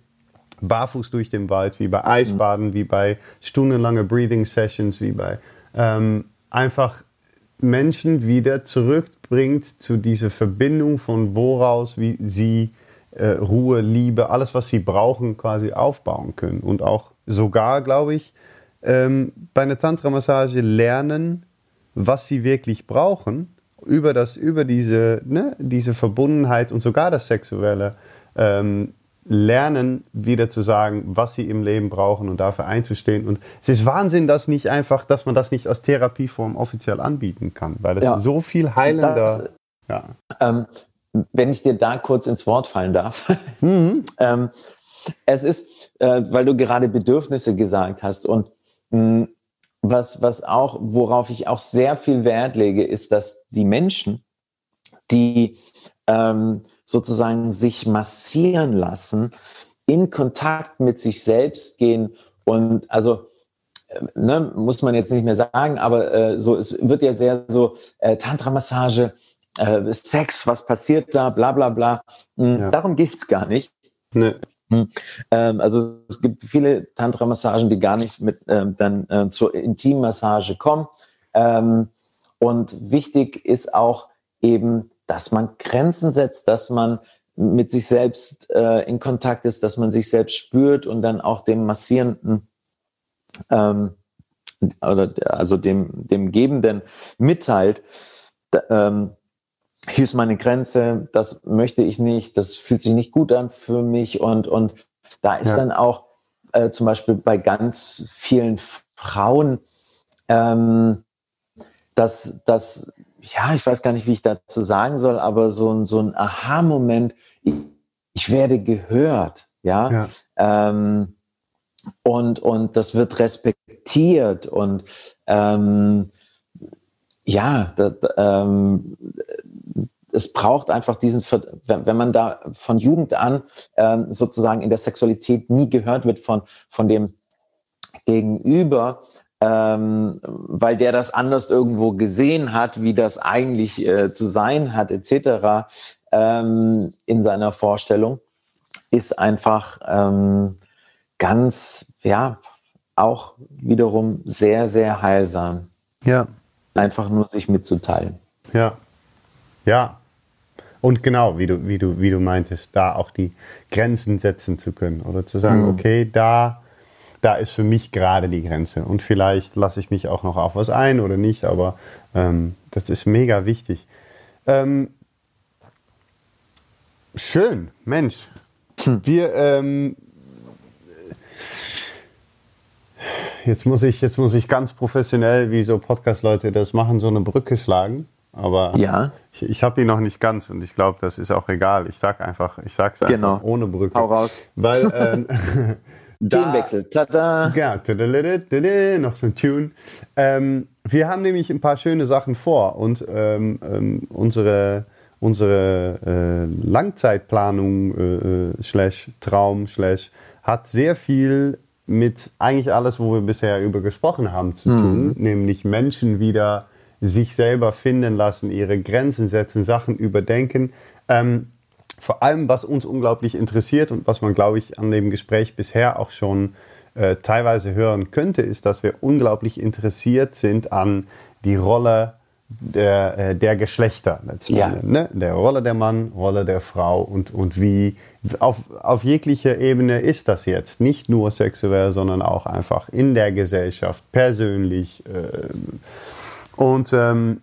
barfuß durch den Wald, wie bei Eisbaden, mhm. wie bei stundenlange Breathing Sessions, wie bei ähm, einfach Menschen wieder zurückbringt zu dieser Verbindung von woraus wie sie äh, Ruhe, Liebe, alles, was sie brauchen, quasi aufbauen können. Und auch sogar, glaube ich, ähm, bei einer Tantra-Massage lernen, was sie wirklich brauchen, über, das, über diese, ne, diese Verbundenheit und sogar das Sexuelle ähm, lernen, wieder zu sagen, was sie im Leben brauchen und dafür einzustehen. Und es ist Wahnsinn, dass nicht einfach, dass man das nicht als Therapieform offiziell anbieten kann, weil das ja. so viel heilender. Das, ja. Ähm, wenn ich dir da kurz ins Wort fallen darf. Mhm. ähm, es ist, äh, weil du gerade Bedürfnisse gesagt hast und mh, was, was auch, worauf ich auch sehr viel Wert lege, ist, dass die Menschen, die ähm, sozusagen sich massieren lassen, in Kontakt mit sich selbst gehen und also äh, ne, muss man jetzt nicht mehr sagen, aber äh, so es wird ja sehr so äh, Tantra-Massage, äh, Sex, was passiert da, bla bla bla. Mhm, ja. Darum geht's gar nicht. Nee. Mhm. Ähm, also es gibt viele Tantra-Massagen, die gar nicht mit ähm, dann äh, zur Intimmassage kommen. Ähm, und wichtig ist auch eben dass man Grenzen setzt, dass man mit sich selbst äh, in Kontakt ist, dass man sich selbst spürt und dann auch dem Massierenden ähm, oder also dem, dem Gebenden mitteilt, ähm, hier ist meine Grenze, das möchte ich nicht, das fühlt sich nicht gut an für mich und, und da ist ja. dann auch äh, zum Beispiel bei ganz vielen Frauen, ähm, dass, dass ja, ich weiß gar nicht, wie ich dazu sagen soll, aber so ein, so ein Aha-Moment, ich, ich, werde gehört, ja. ja. Ähm, und, und das wird respektiert und ähm, ja, das, ähm, es braucht einfach diesen, wenn man da von Jugend an ähm, sozusagen in der Sexualität nie gehört wird von, von dem Gegenüber, ähm, weil der das anders irgendwo gesehen hat, wie das eigentlich äh, zu sein hat, etc. Ähm, in seiner Vorstellung, ist einfach ähm, ganz, ja, auch wiederum sehr, sehr heilsam. Ja. Einfach nur sich mitzuteilen. Ja. Ja. Und genau, wie du, wie du, wie du meintest, da auch die Grenzen setzen zu können oder zu sagen, mhm. okay, da da ist für mich gerade die Grenze. Und vielleicht lasse ich mich auch noch auf was ein oder nicht, aber ähm, das ist mega wichtig. Ähm, schön, Mensch. Hm. Wir, ähm, jetzt muss ich, jetzt muss ich ganz professionell, wie so Podcast-Leute das machen, so eine Brücke schlagen. Aber ja. ich, ich habe ihn noch nicht ganz und ich glaube, das ist auch egal. Ich sag einfach, ich sag's einfach genau. ohne Brücke. Hau raus. Weil ähm, Themenwechsel. Tada! Ja, noch so ein Tune. Ähm, wir haben nämlich ein paar schöne Sachen vor und ähm, ähm, unsere, unsere äh, Langzeitplanung äh, äh, slash Traum slash hat sehr viel mit eigentlich alles, wo wir bisher über gesprochen haben, zu tun, mhm. nämlich Menschen wieder sich selber finden lassen, ihre Grenzen setzen, Sachen überdenken. Ähm, vor allem, was uns unglaublich interessiert und was man, glaube ich, an dem Gespräch bisher auch schon äh, teilweise hören könnte, ist, dass wir unglaublich interessiert sind an die Rolle der, äh, der Geschlechter letzten ja. Ne? Der Rolle der Mann, Rolle der Frau und, und wie auf, auf jeglicher Ebene ist das jetzt. Nicht nur sexuell, sondern auch einfach in der Gesellschaft, persönlich. Äh, und ähm,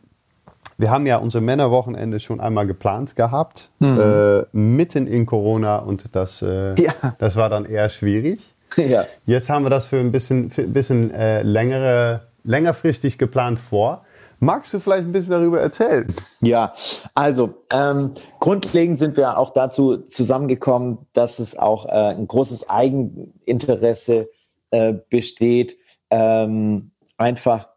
wir haben ja unser Männerwochenende schon einmal geplant gehabt, mhm. äh, mitten in Corona und das, äh, ja. das war dann eher schwierig. Ja. Jetzt haben wir das für ein bisschen, für ein bisschen äh, längere, längerfristig geplant vor. Magst du vielleicht ein bisschen darüber erzählen? Ja, also ähm, grundlegend sind wir auch dazu zusammengekommen, dass es auch äh, ein großes Eigeninteresse äh, besteht, ähm, einfach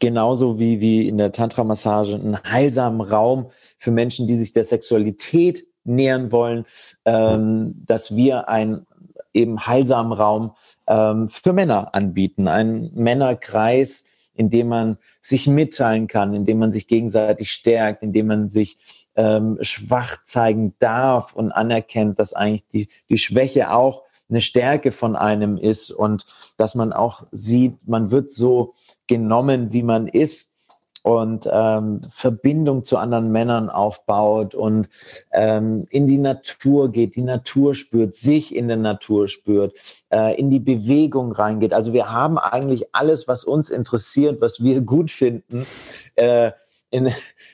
genauso wie, wie in der Tantra-Massage einen heilsamen Raum für Menschen, die sich der Sexualität nähern wollen, ähm, dass wir einen eben heilsamen Raum ähm, für Männer anbieten, einen Männerkreis, in dem man sich mitteilen kann, in dem man sich gegenseitig stärkt, in dem man sich ähm, schwach zeigen darf und anerkennt, dass eigentlich die, die Schwäche auch eine Stärke von einem ist und dass man auch sieht, man wird so genommen, wie man ist und ähm, Verbindung zu anderen Männern aufbaut und ähm, in die Natur geht, die Natur spürt, sich in der Natur spürt, äh, in die Bewegung reingeht. Also wir haben eigentlich alles, was uns interessiert, was wir gut finden, äh, in,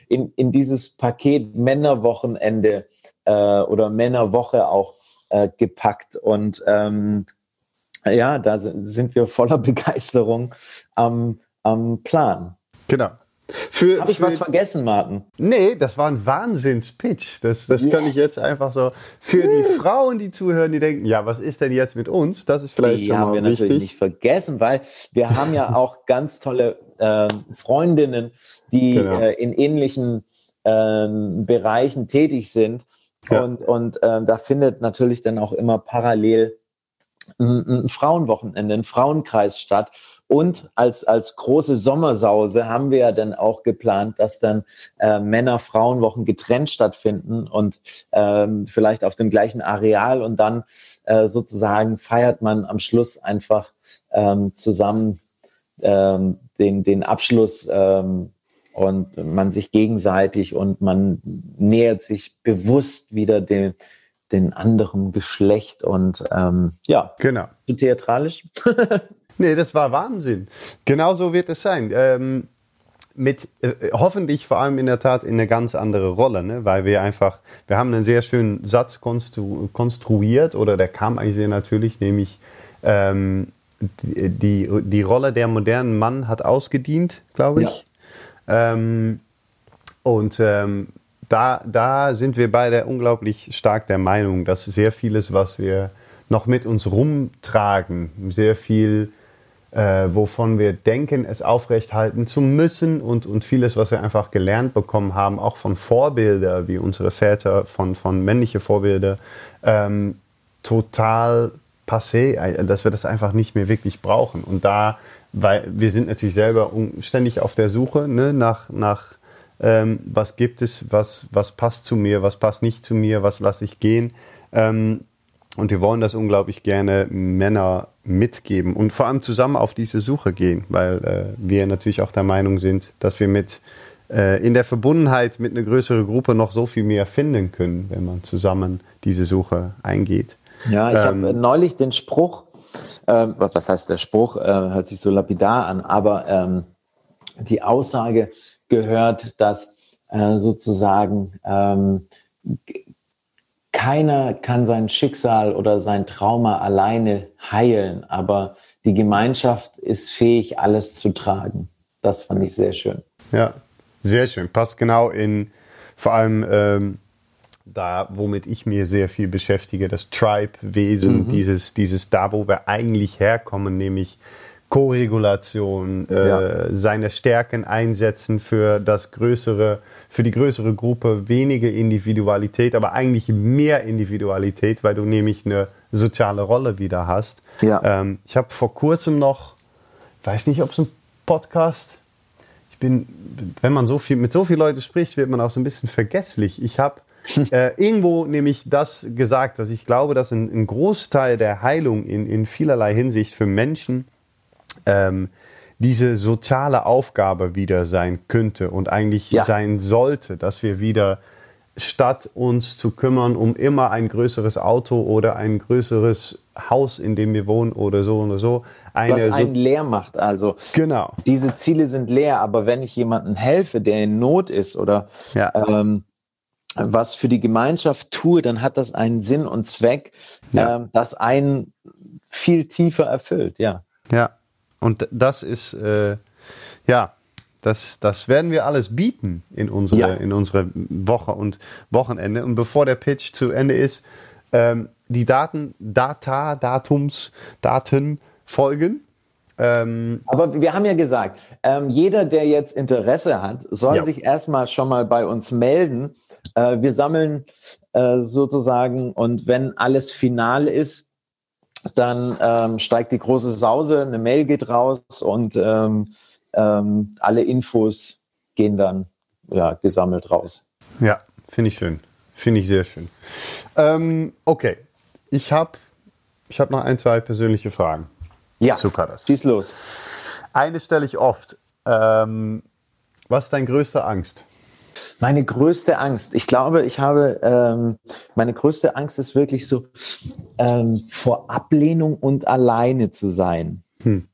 in, in dieses Paket Männerwochenende äh, oder Männerwoche auch äh, gepackt. Und ähm, ja, da sind wir voller Begeisterung am, am Plan. Genau. Habe ich was vergessen, Martin? Nee, das war ein Wahnsinns-Pitch. Das, das yes. kann ich jetzt einfach so. Für die Frauen, die zuhören, die denken, ja, was ist denn jetzt mit uns? Das ist vielleicht die schon mal haben wir wichtig. natürlich nicht vergessen, weil wir haben ja auch ganz tolle äh, Freundinnen, die genau. äh, in ähnlichen äh, Bereichen tätig sind. Ja. Und, und äh, da findet natürlich dann auch immer parallel ein, ein Frauenwochenende, ein Frauenkreis statt. Und als, als große Sommersause haben wir ja dann auch geplant, dass dann äh, Männer-Frauenwochen getrennt stattfinden und ähm, vielleicht auf dem gleichen Areal. Und dann äh, sozusagen feiert man am Schluss einfach ähm, zusammen ähm, den, den Abschluss ähm, und man sich gegenseitig und man nähert sich bewusst wieder dem, den anderen Geschlecht und ähm, ja, genau. theatralisch. nee, das war Wahnsinn. Genau so wird es sein. Ähm, mit äh, hoffentlich vor allem in der Tat in eine ganz andere Rolle, ne? weil wir einfach, wir haben einen sehr schönen Satz konstru konstruiert oder der kam eigentlich sehr natürlich, nämlich ähm, die, die, die Rolle der modernen Mann hat ausgedient, glaube ich. Ja. Ähm, und ähm, da, da sind wir beide unglaublich stark der Meinung, dass sehr vieles, was wir noch mit uns rumtragen, sehr viel, äh, wovon wir denken, es aufrechthalten zu müssen und, und vieles, was wir einfach gelernt bekommen haben, auch von Vorbilder, wie unsere Väter, von, von männliche Vorbilder, ähm, total passé, äh, dass wir das einfach nicht mehr wirklich brauchen. Und da, weil wir sind natürlich selber ständig auf der Suche ne, nach, nach ähm, was gibt es, was, was passt zu mir, was passt nicht zu mir, was lasse ich gehen. Ähm, und wir wollen das unglaublich gerne Männer mitgeben und vor allem zusammen auf diese Suche gehen, weil äh, wir natürlich auch der Meinung sind, dass wir mit äh, in der Verbundenheit mit einer größeren Gruppe noch so viel mehr finden können, wenn man zusammen diese Suche eingeht. Ja, ich ähm, habe neulich den Spruch, äh, was heißt der Spruch, äh, hört sich so lapidar an, aber ähm, die Aussage, gehört, dass äh, sozusagen ähm, keiner kann sein Schicksal oder sein Trauma alleine heilen, aber die Gemeinschaft ist fähig, alles zu tragen. Das fand ich sehr schön. Ja, sehr schön. Passt genau in vor allem ähm, da, womit ich mir sehr viel beschäftige, das Tribe-Wesen, mhm. dieses, dieses da, wo wir eigentlich herkommen, nämlich Koregulation, äh, ja. seine Stärken einsetzen für das größere, für die größere Gruppe, weniger Individualität, aber eigentlich mehr Individualität, weil du nämlich eine soziale Rolle wieder hast. Ja. Ähm, ich habe vor kurzem noch, weiß nicht, ob es ein Podcast, ich bin, wenn man so viel mit so vielen Leuten spricht, wird man auch so ein bisschen vergesslich. Ich habe äh, irgendwo nämlich das gesagt, dass ich glaube, dass ein, ein Großteil der Heilung in, in vielerlei Hinsicht für Menschen ähm, diese soziale Aufgabe wieder sein könnte und eigentlich ja. sein sollte, dass wir wieder statt uns zu kümmern um immer ein größeres Auto oder ein größeres Haus, in dem wir wohnen oder so oder so. Eine Was einen so leer macht. Also genau. diese Ziele sind leer, aber wenn ich jemandem helfe, der in Not ist oder ja. ähm, was für die Gemeinschaft tue, dann hat das einen Sinn und Zweck, ja. ähm, das einen viel tiefer erfüllt. Ja. Und das ist, äh, ja, das, das werden wir alles bieten in unsere, ja. in unsere Woche und Wochenende. Und bevor der Pitch zu Ende ist, ähm, die Daten, Data, Datums, Daten folgen. Ähm, Aber wir haben ja gesagt, ähm, jeder, der jetzt Interesse hat, soll ja. sich erstmal schon mal bei uns melden. Äh, wir sammeln äh, sozusagen und wenn alles final ist, dann ähm, steigt die große Sause, eine Mail geht raus und ähm, ähm, alle Infos gehen dann ja, gesammelt raus. Ja, finde ich schön. Finde ich sehr schön. Ähm, okay, ich habe ich hab noch ein, zwei persönliche Fragen. Ja, zu Kadas. schieß los. Eine stelle ich oft. Ähm, was ist deine größte Angst? Meine größte Angst. Ich glaube, ich habe, ähm, meine größte Angst ist wirklich so, ähm, vor Ablehnung und alleine zu sein. Hm.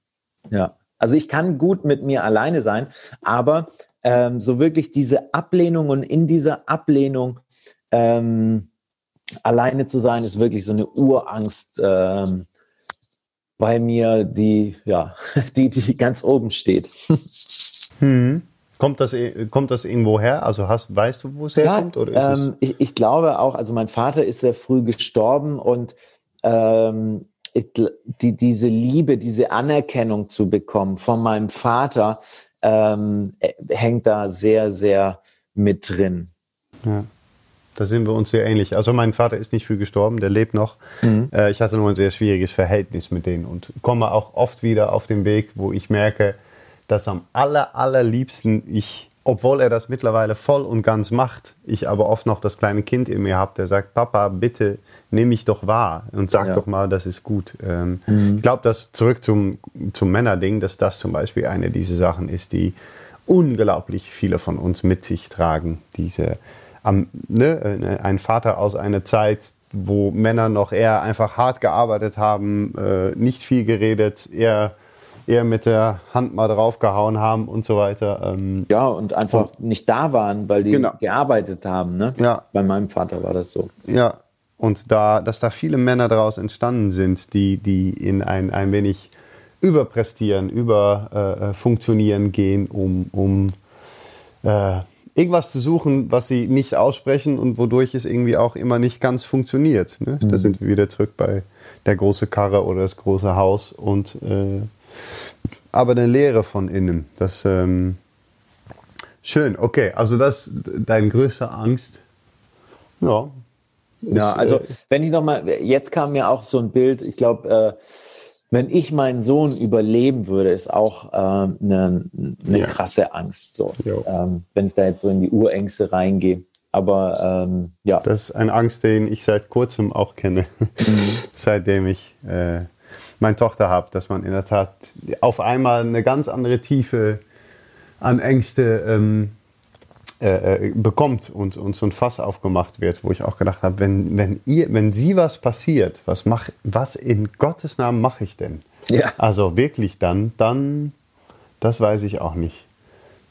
Ja. Also ich kann gut mit mir alleine sein, aber ähm, so wirklich diese Ablehnung und in dieser Ablehnung ähm, alleine zu sein, ist wirklich so eine Urangst ähm, bei mir, die, ja, die, die ganz oben steht. Hm. Kommt das, kommt das irgendwo her? Also hast, weißt du, wo es herkommt? Ja, oder ähm, ich, ich, glaube auch, also mein Vater ist sehr früh gestorben und ähm, die, diese Liebe, diese Anerkennung zu bekommen von meinem Vater, ähm, hängt da sehr, sehr mit drin. Ja. Da sind wir uns sehr ähnlich. Also mein Vater ist nicht früh gestorben, der lebt noch. Mhm. Äh, ich hatte nur ein sehr schwieriges Verhältnis mit denen und komme auch oft wieder auf den Weg, wo ich merke, dass am aller, allerliebsten ich, obwohl er das mittlerweile voll und ganz macht, ich aber oft noch das kleine Kind in mir habe, der sagt, Papa, bitte nimm mich doch wahr und sag ja. doch mal, das ist gut. Ähm, mhm. Ich glaube, dass zurück zum, zum Männerding, dass das zum Beispiel eine dieser Sachen ist, die unglaublich viele von uns mit sich tragen. Diese, am, ne, ein Vater aus einer Zeit, wo Männer noch eher einfach hart gearbeitet haben, äh, nicht viel geredet, eher eher mit der Hand mal draufgehauen haben und so weiter. Ähm, ja, und einfach und, nicht da waren, weil die genau. gearbeitet haben. Ne? Ja. Bei meinem Vater war das so. Ja, und da, dass da viele Männer daraus entstanden sind, die, die in ein, ein wenig überprestieren, überfunktionieren äh, gehen, um, um äh, irgendwas zu suchen, was sie nicht aussprechen und wodurch es irgendwie auch immer nicht ganz funktioniert. Ne? Mhm. Da sind wir wieder zurück bei der große Karre oder das große Haus und äh, aber eine Lehre von innen. Das ähm, schön. Okay, also das ist deine größte Angst. Ja. Ja, also äh, wenn ich noch mal, jetzt kam mir auch so ein Bild. Ich glaube, äh, wenn ich meinen Sohn überleben würde, ist auch eine äh, ne, ne ja. krasse Angst. So, ähm, wenn ich da jetzt so in die Urängste reingehe. Aber ähm, ja. Das ist eine Angst, den ich seit kurzem auch kenne. Mhm. Seitdem ich äh, meine Tochter habe, dass man in der Tat auf einmal eine ganz andere Tiefe an Ängste ähm, äh, äh, bekommt und, und so ein Fass aufgemacht wird, wo ich auch gedacht habe, wenn, wenn, ihr, wenn sie was passiert, was, mach, was in Gottes Namen mache ich denn? Ja. Also wirklich dann, dann, das weiß ich auch nicht.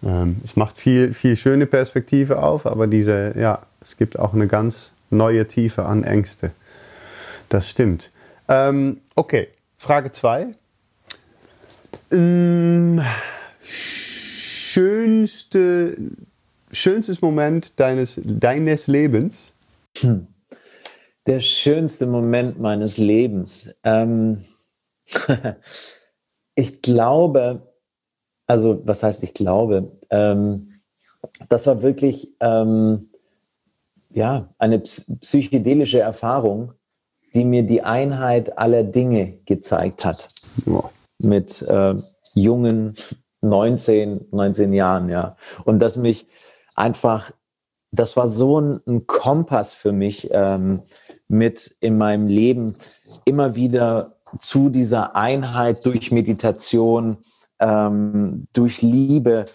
Ähm, es macht viel, viel schöne Perspektive auf, aber diese, ja, es gibt auch eine ganz neue Tiefe an Ängste. Das stimmt. Ähm, okay, Frage 2. Ähm, schönste, schönstes Moment deines, deines Lebens? Hm. Der schönste Moment meines Lebens. Ähm, ich glaube, also was heißt ich glaube? Ähm, das war wirklich ähm, ja eine psychedelische Erfahrung, die mir die Einheit aller Dinge gezeigt hat. Ja. Mit äh, jungen 19, 19 Jahren, ja. Und das mich einfach, das war so ein, ein Kompass für mich ähm, mit in meinem Leben, immer wieder zu dieser Einheit durch Meditation, ähm, durch Liebe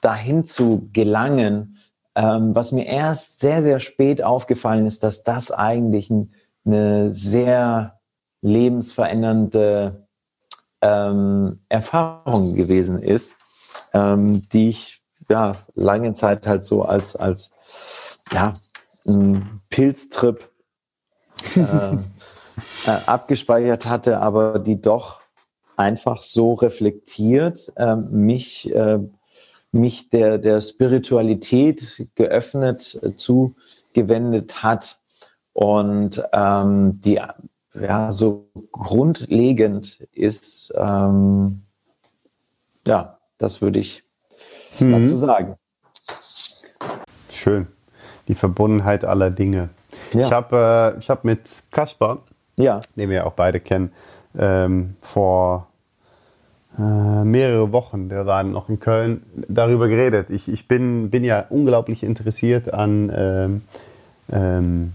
dahin zu gelangen, ähm, was mir erst sehr, sehr spät aufgefallen ist, dass das eigentlich ein eine sehr lebensverändernde ähm, Erfahrung gewesen ist, ähm, die ich ja lange Zeit halt so als als ja Pilztrip äh, äh, abgespeichert hatte, aber die doch einfach so reflektiert äh, mich mich der der Spiritualität geöffnet äh, zugewendet hat und ähm, die ja so grundlegend ist, ähm, ja, das würde ich mhm. dazu sagen. Schön. Die Verbundenheit aller Dinge. Ja. Ich habe äh, hab mit Kaspar, ja. den wir auch beide kennen, ähm, vor äh, mehrere Wochen, der war noch in Köln, darüber geredet. Ich, ich bin, bin ja unglaublich interessiert an, ähm, ähm,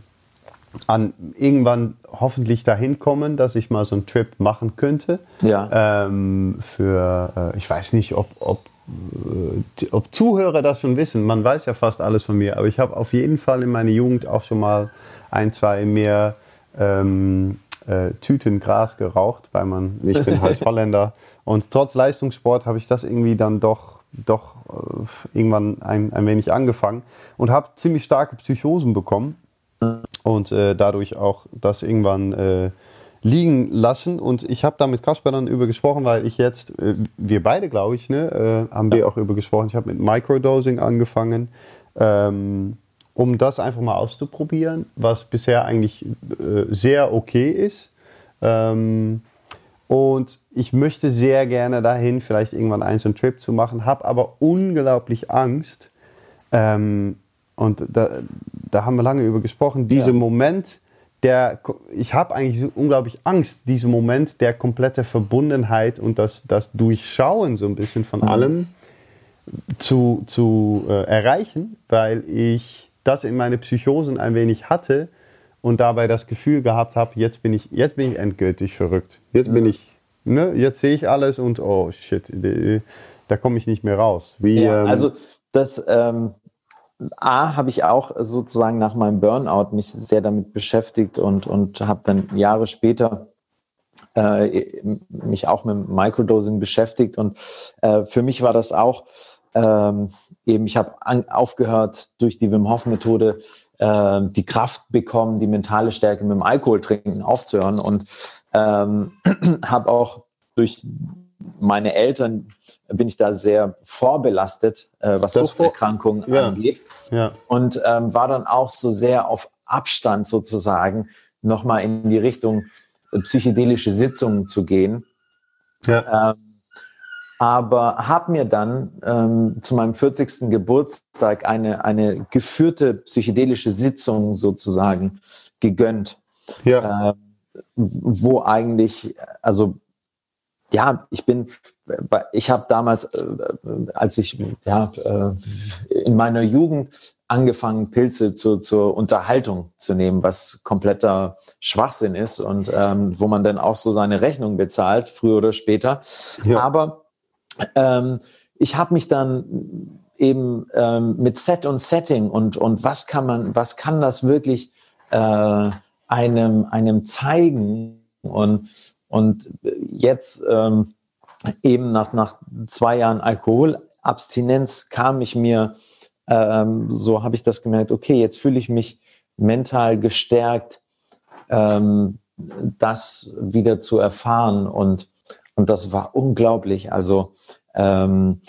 an irgendwann hoffentlich dahin kommen, dass ich mal so einen Trip machen könnte. Ja. Ähm, für, äh, ich weiß nicht, ob, ob, äh, ob Zuhörer das schon wissen. Man weiß ja fast alles von mir, aber ich habe auf jeden Fall in meiner Jugend auch schon mal ein, zwei mehr ähm, äh, Tüten Gras geraucht, weil man, ich bin halt Holländer. Und trotz Leistungssport habe ich das irgendwie dann doch, doch äh, irgendwann ein, ein wenig angefangen und habe ziemlich starke Psychosen bekommen und äh, dadurch auch das irgendwann äh, liegen lassen. Und ich habe da mit Kasper dann über gesprochen, weil ich jetzt, äh, wir beide glaube ich, ne, äh, haben wir auch über gesprochen. Ich habe mit Microdosing angefangen. Ähm, um das einfach mal auszuprobieren, was bisher eigentlich äh, sehr okay ist. Ähm, und ich möchte sehr gerne dahin, vielleicht irgendwann einen so einen Trip zu machen, habe aber unglaublich Angst. Ähm, und da, da haben wir lange über gesprochen. Dieser ja. Moment, der, ich habe eigentlich so unglaublich Angst, diesen Moment der komplette Verbundenheit und das, das Durchschauen so ein bisschen von mhm. allem zu, zu äh, erreichen, weil ich das in meine Psychosen ein wenig hatte und dabei das Gefühl gehabt habe, jetzt bin ich, jetzt bin ich endgültig verrückt. Jetzt ja. bin ich, ne, jetzt sehe ich alles und oh shit, da komme ich nicht mehr raus. Wie, ja, ähm, also das ähm, A habe ich auch sozusagen nach meinem Burnout mich sehr damit beschäftigt und, und habe dann Jahre später äh, mich auch mit Microdosing beschäftigt. Und äh, für mich war das auch ähm, eben, ich habe aufgehört, durch die Wim Hof Methode äh, die Kraft bekommen, die mentale Stärke mit dem Alkohol trinken aufzuhören. Und ähm, habe auch durch meine Eltern bin ich da sehr vorbelastet, äh, was Suchterkrankungen ja. angeht. Ja. Und ähm, war dann auch so sehr auf Abstand sozusagen nochmal in die Richtung äh, psychedelische Sitzungen zu gehen. Ja. Ähm, aber habe mir dann ähm, zu meinem 40. Geburtstag eine, eine geführte psychedelische Sitzung sozusagen gegönnt. Ja. Äh, wo eigentlich, also ja, ich bin, ich habe damals, äh, als ich ja, äh, in meiner Jugend angefangen, Pilze zu, zur Unterhaltung zu nehmen, was kompletter Schwachsinn ist und ähm, wo man dann auch so seine Rechnung bezahlt, früher oder später. Ja. Aber ähm, ich habe mich dann eben ähm, mit Set und Setting und, und was kann man, was kann das wirklich äh, einem, einem zeigen und, und jetzt ähm, eben nach, nach zwei Jahren Alkoholabstinenz kam ich mir, ähm, so habe ich das gemerkt, okay, jetzt fühle ich mich mental gestärkt, ähm, das wieder zu erfahren und und das war unglaublich. Also, ähm,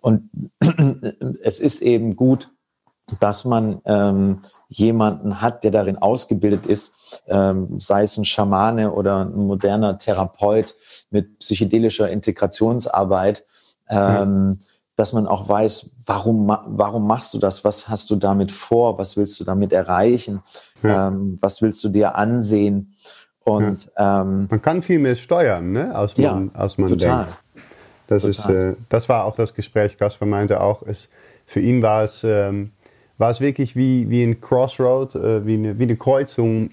und es ist eben gut, dass man ähm, jemanden hat, der darin ausgebildet ist, ähm, sei es ein Schamane oder ein moderner Therapeut mit psychedelischer Integrationsarbeit, ähm, mhm. dass man auch weiß, warum, warum machst du das? Was hast du damit vor? Was willst du damit erreichen? Ähm, was willst du dir ansehen? Und, ja. ähm, man kann viel mehr steuern, ne? als man, ja, als man total. denkt. Das, total. ist, äh, das war auch das Gespräch. Kasper meinte auch, es, für ihn war es, ähm, war es wirklich wie, wie ein Crossroad, äh, wie, eine, wie eine Kreuzung,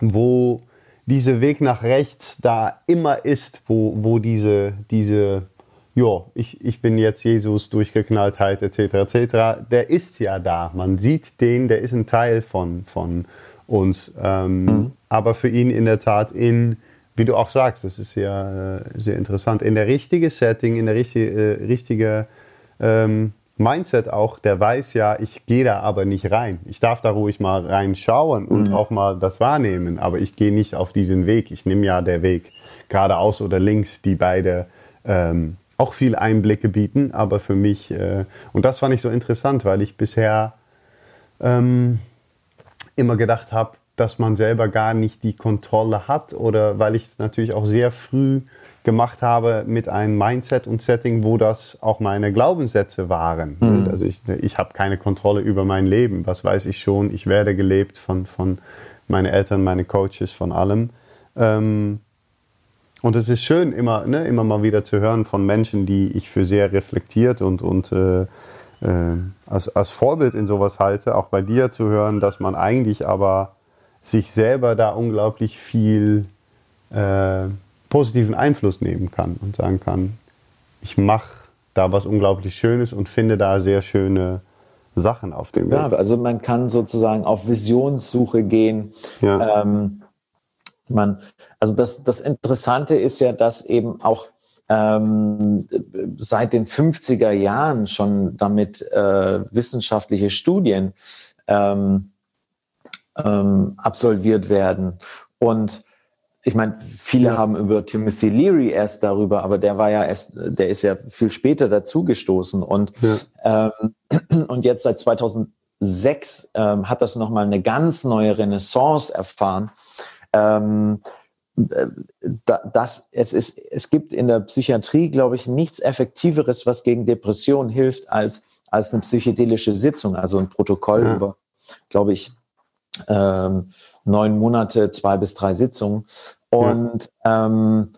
wo dieser Weg nach rechts da immer ist, wo, wo diese, diese ja, ich, ich bin jetzt Jesus, Durchgeknalltheit etc. etc. Der ist ja da. Man sieht den, der ist ein Teil von, von uns. Ähm, mhm. Aber für ihn in der Tat in, wie du auch sagst, das ist ja äh, sehr interessant, in der richtigen Setting, in der richtige, äh, richtige ähm, Mindset auch, der weiß ja, ich gehe da aber nicht rein. Ich darf da ruhig mal reinschauen und mhm. auch mal das wahrnehmen, aber ich gehe nicht auf diesen Weg. Ich nehme ja der Weg geradeaus oder links, die beide ähm, auch viel Einblicke bieten, aber für mich, äh, und das fand ich so interessant, weil ich bisher ähm, immer gedacht habe, dass man selber gar nicht die Kontrolle hat oder weil ich natürlich auch sehr früh gemacht habe mit einem Mindset und Setting, wo das auch meine Glaubenssätze waren. Mhm. Also ich, ich habe keine Kontrolle über mein Leben. Was weiß ich schon? Ich werde gelebt von, von meinen Eltern, meine Coaches, von allem. Ähm, und es ist schön, immer, ne, immer mal wieder zu hören von Menschen, die ich für sehr reflektiert und, und äh, äh, als, als Vorbild in sowas halte. Auch bei dir zu hören, dass man eigentlich aber sich selber da unglaublich viel äh, positiven Einfluss nehmen kann und sagen kann, ich mache da was unglaublich Schönes und finde da sehr schöne Sachen auf dem Weg. Ja, also man kann sozusagen auf Visionssuche gehen. Ja. Ähm, man, also das, das Interessante ist ja, dass eben auch ähm, seit den 50er Jahren schon damit äh, wissenschaftliche Studien ähm, ähm, absolviert werden. Und ich meine, viele ja. haben über Timothy Leary erst darüber, aber der war ja erst, der ist ja viel später dazugestoßen und ja. ähm, und jetzt seit 2006 ähm, hat das nochmal eine ganz neue Renaissance erfahren. Ähm, äh, das, es, ist, es gibt in der Psychiatrie, glaube ich, nichts Effektiveres, was gegen Depressionen hilft, als, als eine psychedelische Sitzung, also ein Protokoll ja. über, glaube ich, ähm, neun Monate, zwei bis drei Sitzungen. Und, ja. ähm,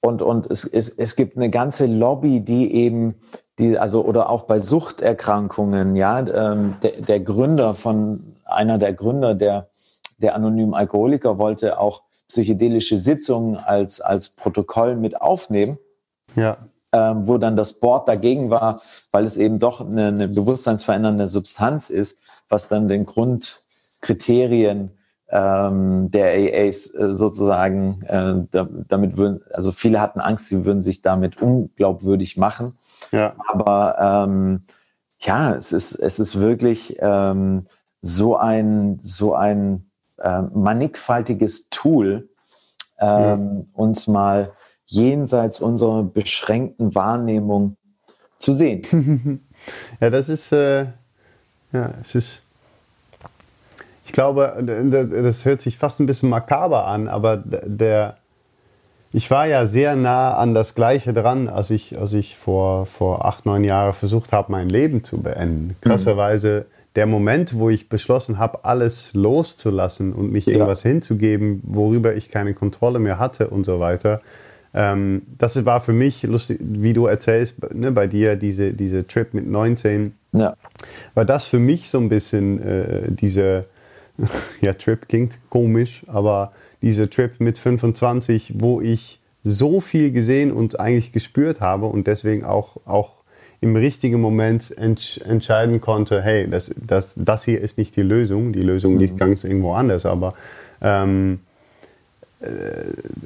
und, und es, es, es gibt eine ganze Lobby, die eben, die, also, oder auch bei Suchterkrankungen, ja, ähm, der, der Gründer von, einer der Gründer der, der anonymen Alkoholiker wollte auch psychedelische Sitzungen als, als Protokoll mit aufnehmen. Ja. Ähm, wo dann das Board dagegen war, weil es eben doch eine, eine bewusstseinsverändernde Substanz ist, was dann den Grund Kriterien ähm, der AAs äh, sozusagen äh, da, damit würden, also viele hatten Angst, sie würden sich damit unglaubwürdig machen. Ja. Aber ähm, ja, es ist, es ist wirklich ähm, so ein, so ein äh, mannigfaltiges Tool, ähm, ja. uns mal jenseits unserer beschränkten Wahrnehmung zu sehen. ja, das ist, äh, ja, es ist glaube, das hört sich fast ein bisschen makaber an, aber der, ich war ja sehr nah an das Gleiche dran, als ich, als ich vor, vor acht, neun Jahren versucht habe, mein Leben zu beenden. Krasserweise der Moment, wo ich beschlossen habe, alles loszulassen und mich irgendwas ja. hinzugeben, worüber ich keine Kontrolle mehr hatte und so weiter. Ähm, das war für mich lustig, wie du erzählst, ne, bei dir diese, diese Trip mit 19. Ja. War das für mich so ein bisschen äh, diese ja, Trip klingt komisch, aber dieser Trip mit 25, wo ich so viel gesehen und eigentlich gespürt habe und deswegen auch, auch im richtigen Moment entsch entscheiden konnte, hey, das, das, das hier ist nicht die Lösung, die Lösung liegt mhm. ganz irgendwo anders, aber ähm, äh,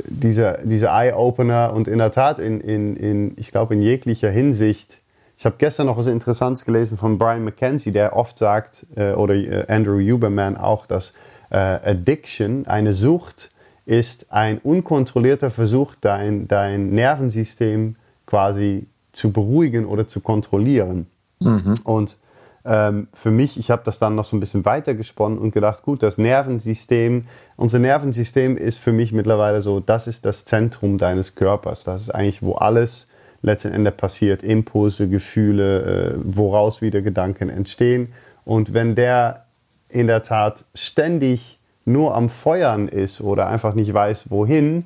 dieser, dieser Eye-Opener und in der Tat, in, in, in, ich glaube, in jeglicher Hinsicht ich habe gestern noch was Interessantes gelesen von Brian McKenzie, der oft sagt, äh, oder äh, Andrew Huberman auch, dass äh, Addiction, eine Sucht, ist ein unkontrollierter Versuch, dein, dein Nervensystem quasi zu beruhigen oder zu kontrollieren. Mhm. Und ähm, für mich, ich habe das dann noch so ein bisschen weiter gesponnen und gedacht, gut, das Nervensystem, unser Nervensystem ist für mich mittlerweile so, das ist das Zentrum deines Körpers. Das ist eigentlich, wo alles letzten Endes passiert, Impulse, Gefühle, äh, woraus wieder Gedanken entstehen. Und wenn der in der Tat ständig nur am Feuern ist oder einfach nicht weiß, wohin,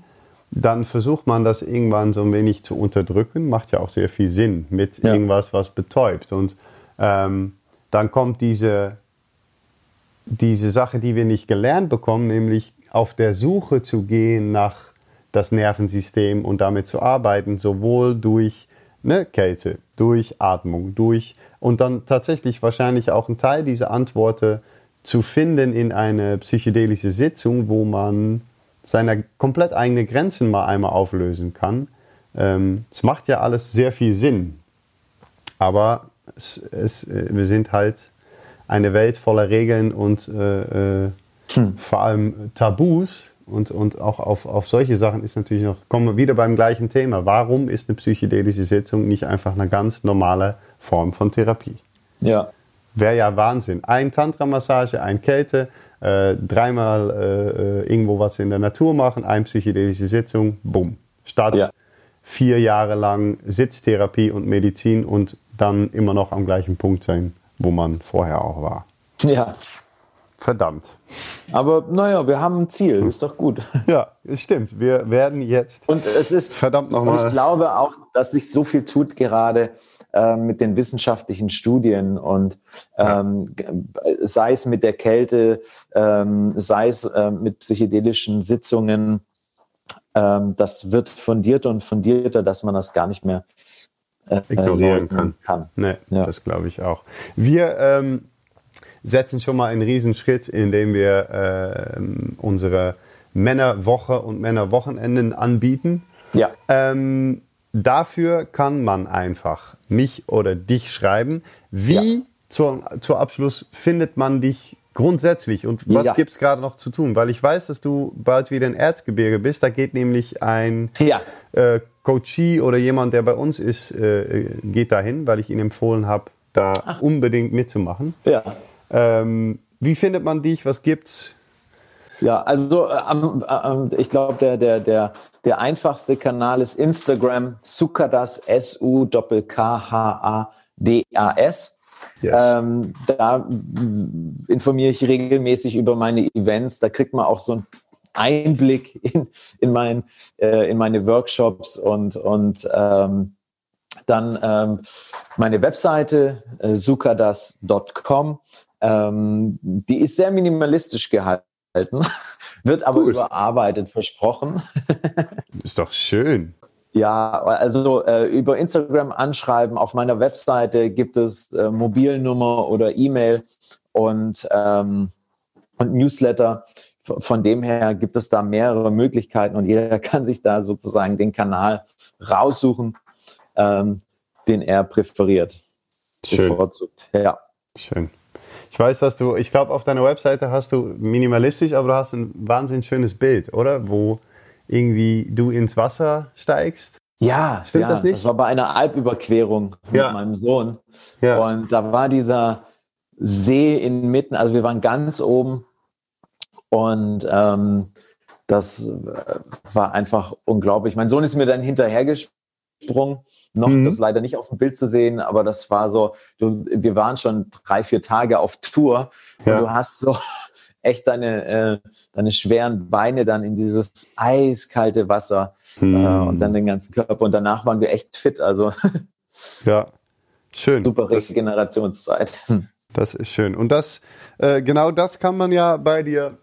dann versucht man das irgendwann so ein wenig zu unterdrücken. Macht ja auch sehr viel Sinn mit ja. irgendwas, was betäubt. Und ähm, dann kommt diese, diese Sache, die wir nicht gelernt bekommen, nämlich auf der Suche zu gehen nach das Nervensystem und damit zu arbeiten, sowohl durch ne, Kälte, durch Atmung, durch und dann tatsächlich wahrscheinlich auch ein Teil dieser Antworten zu finden in eine psychedelische Sitzung, wo man seine komplett eigenen Grenzen mal einmal auflösen kann. Ähm, es macht ja alles sehr viel Sinn, aber es, es, äh, wir sind halt eine Welt voller Regeln und äh, äh, hm. vor allem Tabus, und, und auch auf, auf solche Sachen ist natürlich noch, kommen wir wieder beim gleichen Thema. Warum ist eine psychedelische Sitzung nicht einfach eine ganz normale Form von Therapie? Ja. Wäre ja Wahnsinn. Ein Tantra-Massage, ein Kälte, äh, dreimal äh, irgendwo was in der Natur machen, eine psychedelische Sitzung, bumm. statt ja. vier Jahre lang Sitztherapie und Medizin und dann immer noch am gleichen Punkt sein, wo man vorher auch war. Ja. Verdammt. Aber naja, wir haben ein Ziel, ist doch gut. Ja, es stimmt. Wir werden jetzt. Und es ist. Verdammt nochmal. Und ich glaube auch, dass sich so viel tut gerade äh, mit den wissenschaftlichen Studien und ähm, sei es mit der Kälte, ähm, sei es äh, mit psychedelischen Sitzungen. Ähm, das wird fundierter und fundierter, dass man das gar nicht mehr äh, ignorieren kann. kann. Nee, ja. das glaube ich auch. Wir ähm, setzen schon mal einen Riesenschritt, indem wir äh, unsere Männerwoche und Männerwochenenden anbieten. Ja. Ähm, dafür kann man einfach mich oder dich schreiben. Wie ja. zur, zur Abschluss findet man dich grundsätzlich und was ja. gibt es gerade noch zu tun? Weil ich weiß, dass du bald wieder in Erzgebirge bist. Da geht nämlich ein ja. äh, Coachie oder jemand, der bei uns ist, äh, geht dahin, weil ich ihn empfohlen habe, da Ach. unbedingt mitzumachen. Ja. Ähm, wie findet man dich? Was gibt's? Ja, also äh, äh, ich glaube, der, der, der, der einfachste Kanal ist Instagram, Sukadas, S-U-K-K-H-A-D-A-S. Yes. Ähm, da informiere ich regelmäßig über meine Events. Da kriegt man auch so einen Einblick in, in, mein, äh, in meine Workshops und, und ähm, dann ähm, meine Webseite äh, sukadas.com. Ähm, die ist sehr minimalistisch gehalten, wird aber cool. überarbeitet, versprochen. ist doch schön. Ja, also äh, über Instagram anschreiben. Auf meiner Webseite gibt es äh, Mobilnummer oder E-Mail und, ähm, und Newsletter. Von dem her gibt es da mehrere Möglichkeiten und jeder kann sich da sozusagen den Kanal raussuchen, ähm, den er präferiert. Schön. Bevorzugt. Ja. Schön. Ich weiß, dass du, ich glaube, auf deiner Webseite hast du minimalistisch, aber du hast ein wahnsinnig schönes Bild, oder? Wo irgendwie du ins Wasser steigst. Ja, stimmt ja, das nicht? Das war bei einer Alpüberquerung ja. mit meinem Sohn. Ja. Und da war dieser See inmitten, also wir waren ganz oben und ähm, das äh, war einfach unglaublich. Mein Sohn ist mir dann hinterhergesprungen noch mhm. das leider nicht auf dem Bild zu sehen, aber das war so, du, wir waren schon drei, vier Tage auf Tour ja. und du hast so echt deine, äh, deine schweren Beine dann in dieses eiskalte Wasser mhm. äh, und dann den ganzen Körper und danach waren wir echt fit, also ja, schön. Super Regenerationszeit. Das ist schön und das, äh, genau das kann man ja bei dir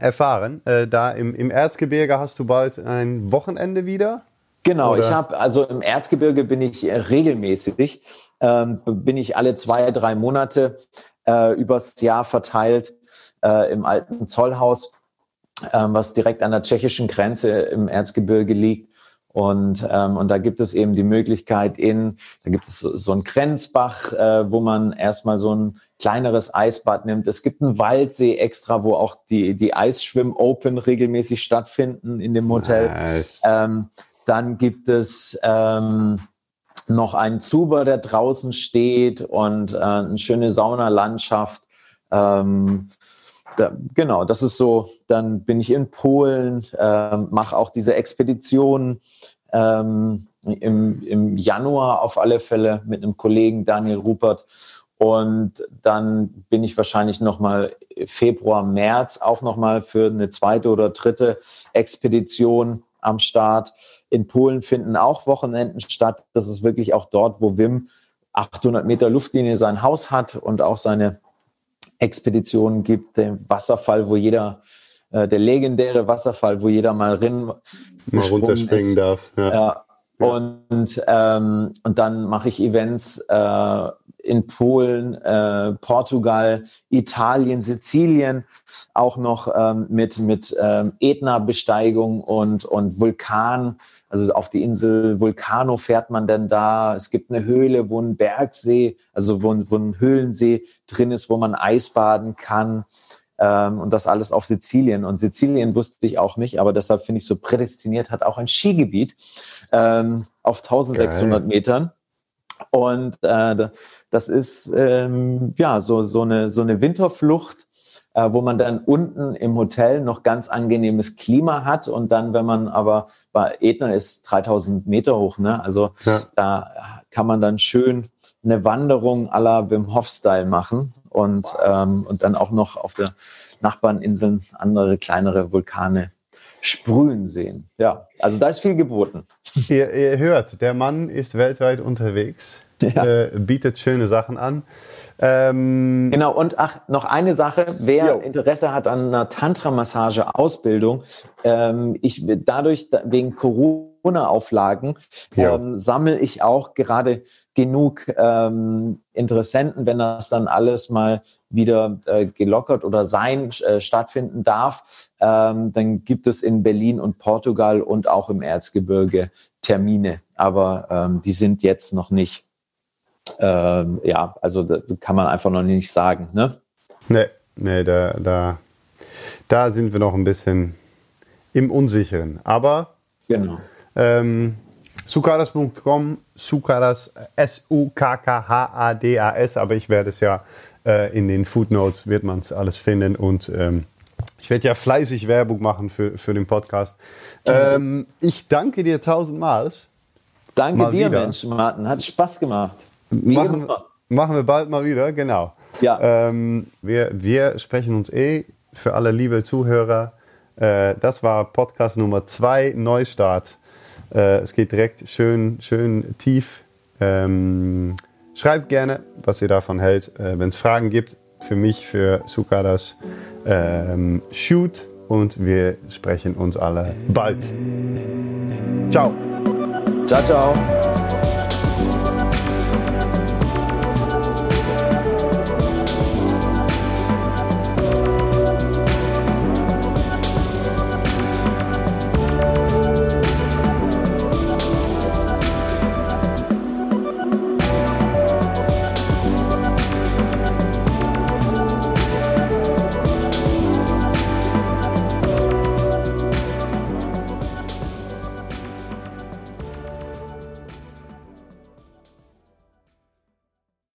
erfahren. Äh, da im, im Erzgebirge hast du bald ein Wochenende wieder. Genau, Oder? ich habe, also im Erzgebirge bin ich äh, regelmäßig, ähm, bin ich alle zwei, drei Monate äh, übers Jahr verteilt äh, im alten Zollhaus, äh, was direkt an der tschechischen Grenze im Erzgebirge liegt. Und, ähm, und da gibt es eben die Möglichkeit in, da gibt es so, so ein Grenzbach, äh, wo man erstmal so ein kleineres Eisbad nimmt. Es gibt einen Waldsee extra, wo auch die, die Eisschwimm-Open regelmäßig stattfinden in dem Hotel. Nice. Ähm, dann gibt es ähm, noch einen Zuber, der draußen steht und äh, eine schöne Saunalandschaft. Ähm, da, genau, das ist so. Dann bin ich in Polen, äh, mache auch diese Expedition ähm, im, im Januar auf alle Fälle mit einem Kollegen Daniel Rupert. Und dann bin ich wahrscheinlich nochmal Februar, März auch nochmal für eine zweite oder dritte Expedition am Start. In Polen finden auch Wochenenden statt. Das ist wirklich auch dort, wo Wim 800 Meter Luftlinie sein Haus hat und auch seine Expeditionen gibt. Den Wasserfall, wo jeder, äh, der legendäre Wasserfall, wo jeder mal rin mal runterspringen ist. darf. Ja. ja. Und, ähm, und dann mache ich Events äh, in Polen, äh, Portugal, Italien, Sizilien, auch noch ähm, mit, mit ähm, Ätna-Besteigung und, und Vulkan. Also auf die Insel Vulcano fährt man dann da. Es gibt eine Höhle, wo ein Bergsee, also wo, wo ein Höhlensee drin ist, wo man Eisbaden kann. Ähm, und das alles auf Sizilien. Und Sizilien wusste ich auch nicht, aber deshalb finde ich so prädestiniert, hat auch ein Skigebiet ähm, auf 1600 Geil. Metern. Und äh, das ist ähm, ja so, so, eine, so eine Winterflucht äh, wo man dann unten im Hotel noch ganz angenehmes Klima hat und dann, wenn man aber bei Etna ist 3000 Meter hoch, ne? Also ja. da kann man dann schön eine Wanderung à la Wim Hof Style machen und, ähm, und dann auch noch auf der Nachbarninseln andere kleinere Vulkane sprühen sehen. Ja, also da ist viel geboten. Ihr, ihr hört, der Mann ist weltweit unterwegs, ja. äh, bietet schöne Sachen an. Ähm genau, und ach, noch eine Sache, wer jo. Interesse hat an einer Tantra-Massage-Ausbildung, ähm, ich dadurch, wegen Corona-Auflagen, ähm, sammle ich auch gerade genug ähm, Interessenten, wenn das dann alles mal wieder äh, gelockert oder sein äh, stattfinden darf, ähm, dann gibt es in Berlin und Portugal und auch im Erzgebirge Termine, aber ähm, die sind jetzt noch nicht ähm, ja, also da kann man einfach noch nicht sagen. Ne? Nee, nee da, da, da sind wir noch ein bisschen im Unsicheren. Aber genau. Ähm, Sukadas.com, Sukadas, S-U-K-K-H-A-D-A-S, aber ich werde es ja äh, in den Footnotes, wird man es alles finden und ähm, ich werde ja fleißig Werbung machen für, für den Podcast. Ähm, ich danke dir tausendmal. Danke Mal dir, wieder. Mensch, Martin. Hat Spaß gemacht. Machen, machen wir bald mal wieder, genau. Ja. Ähm, wir, wir sprechen uns eh für alle liebe Zuhörer. Äh, das war Podcast Nummer 2, Neustart. Äh, es geht direkt schön, schön tief. Ähm, schreibt gerne, was ihr davon hält. Äh, Wenn es Fragen gibt, für mich, für Sukadas, ähm, shoot und wir sprechen uns alle bald. Ciao. Ciao, ciao.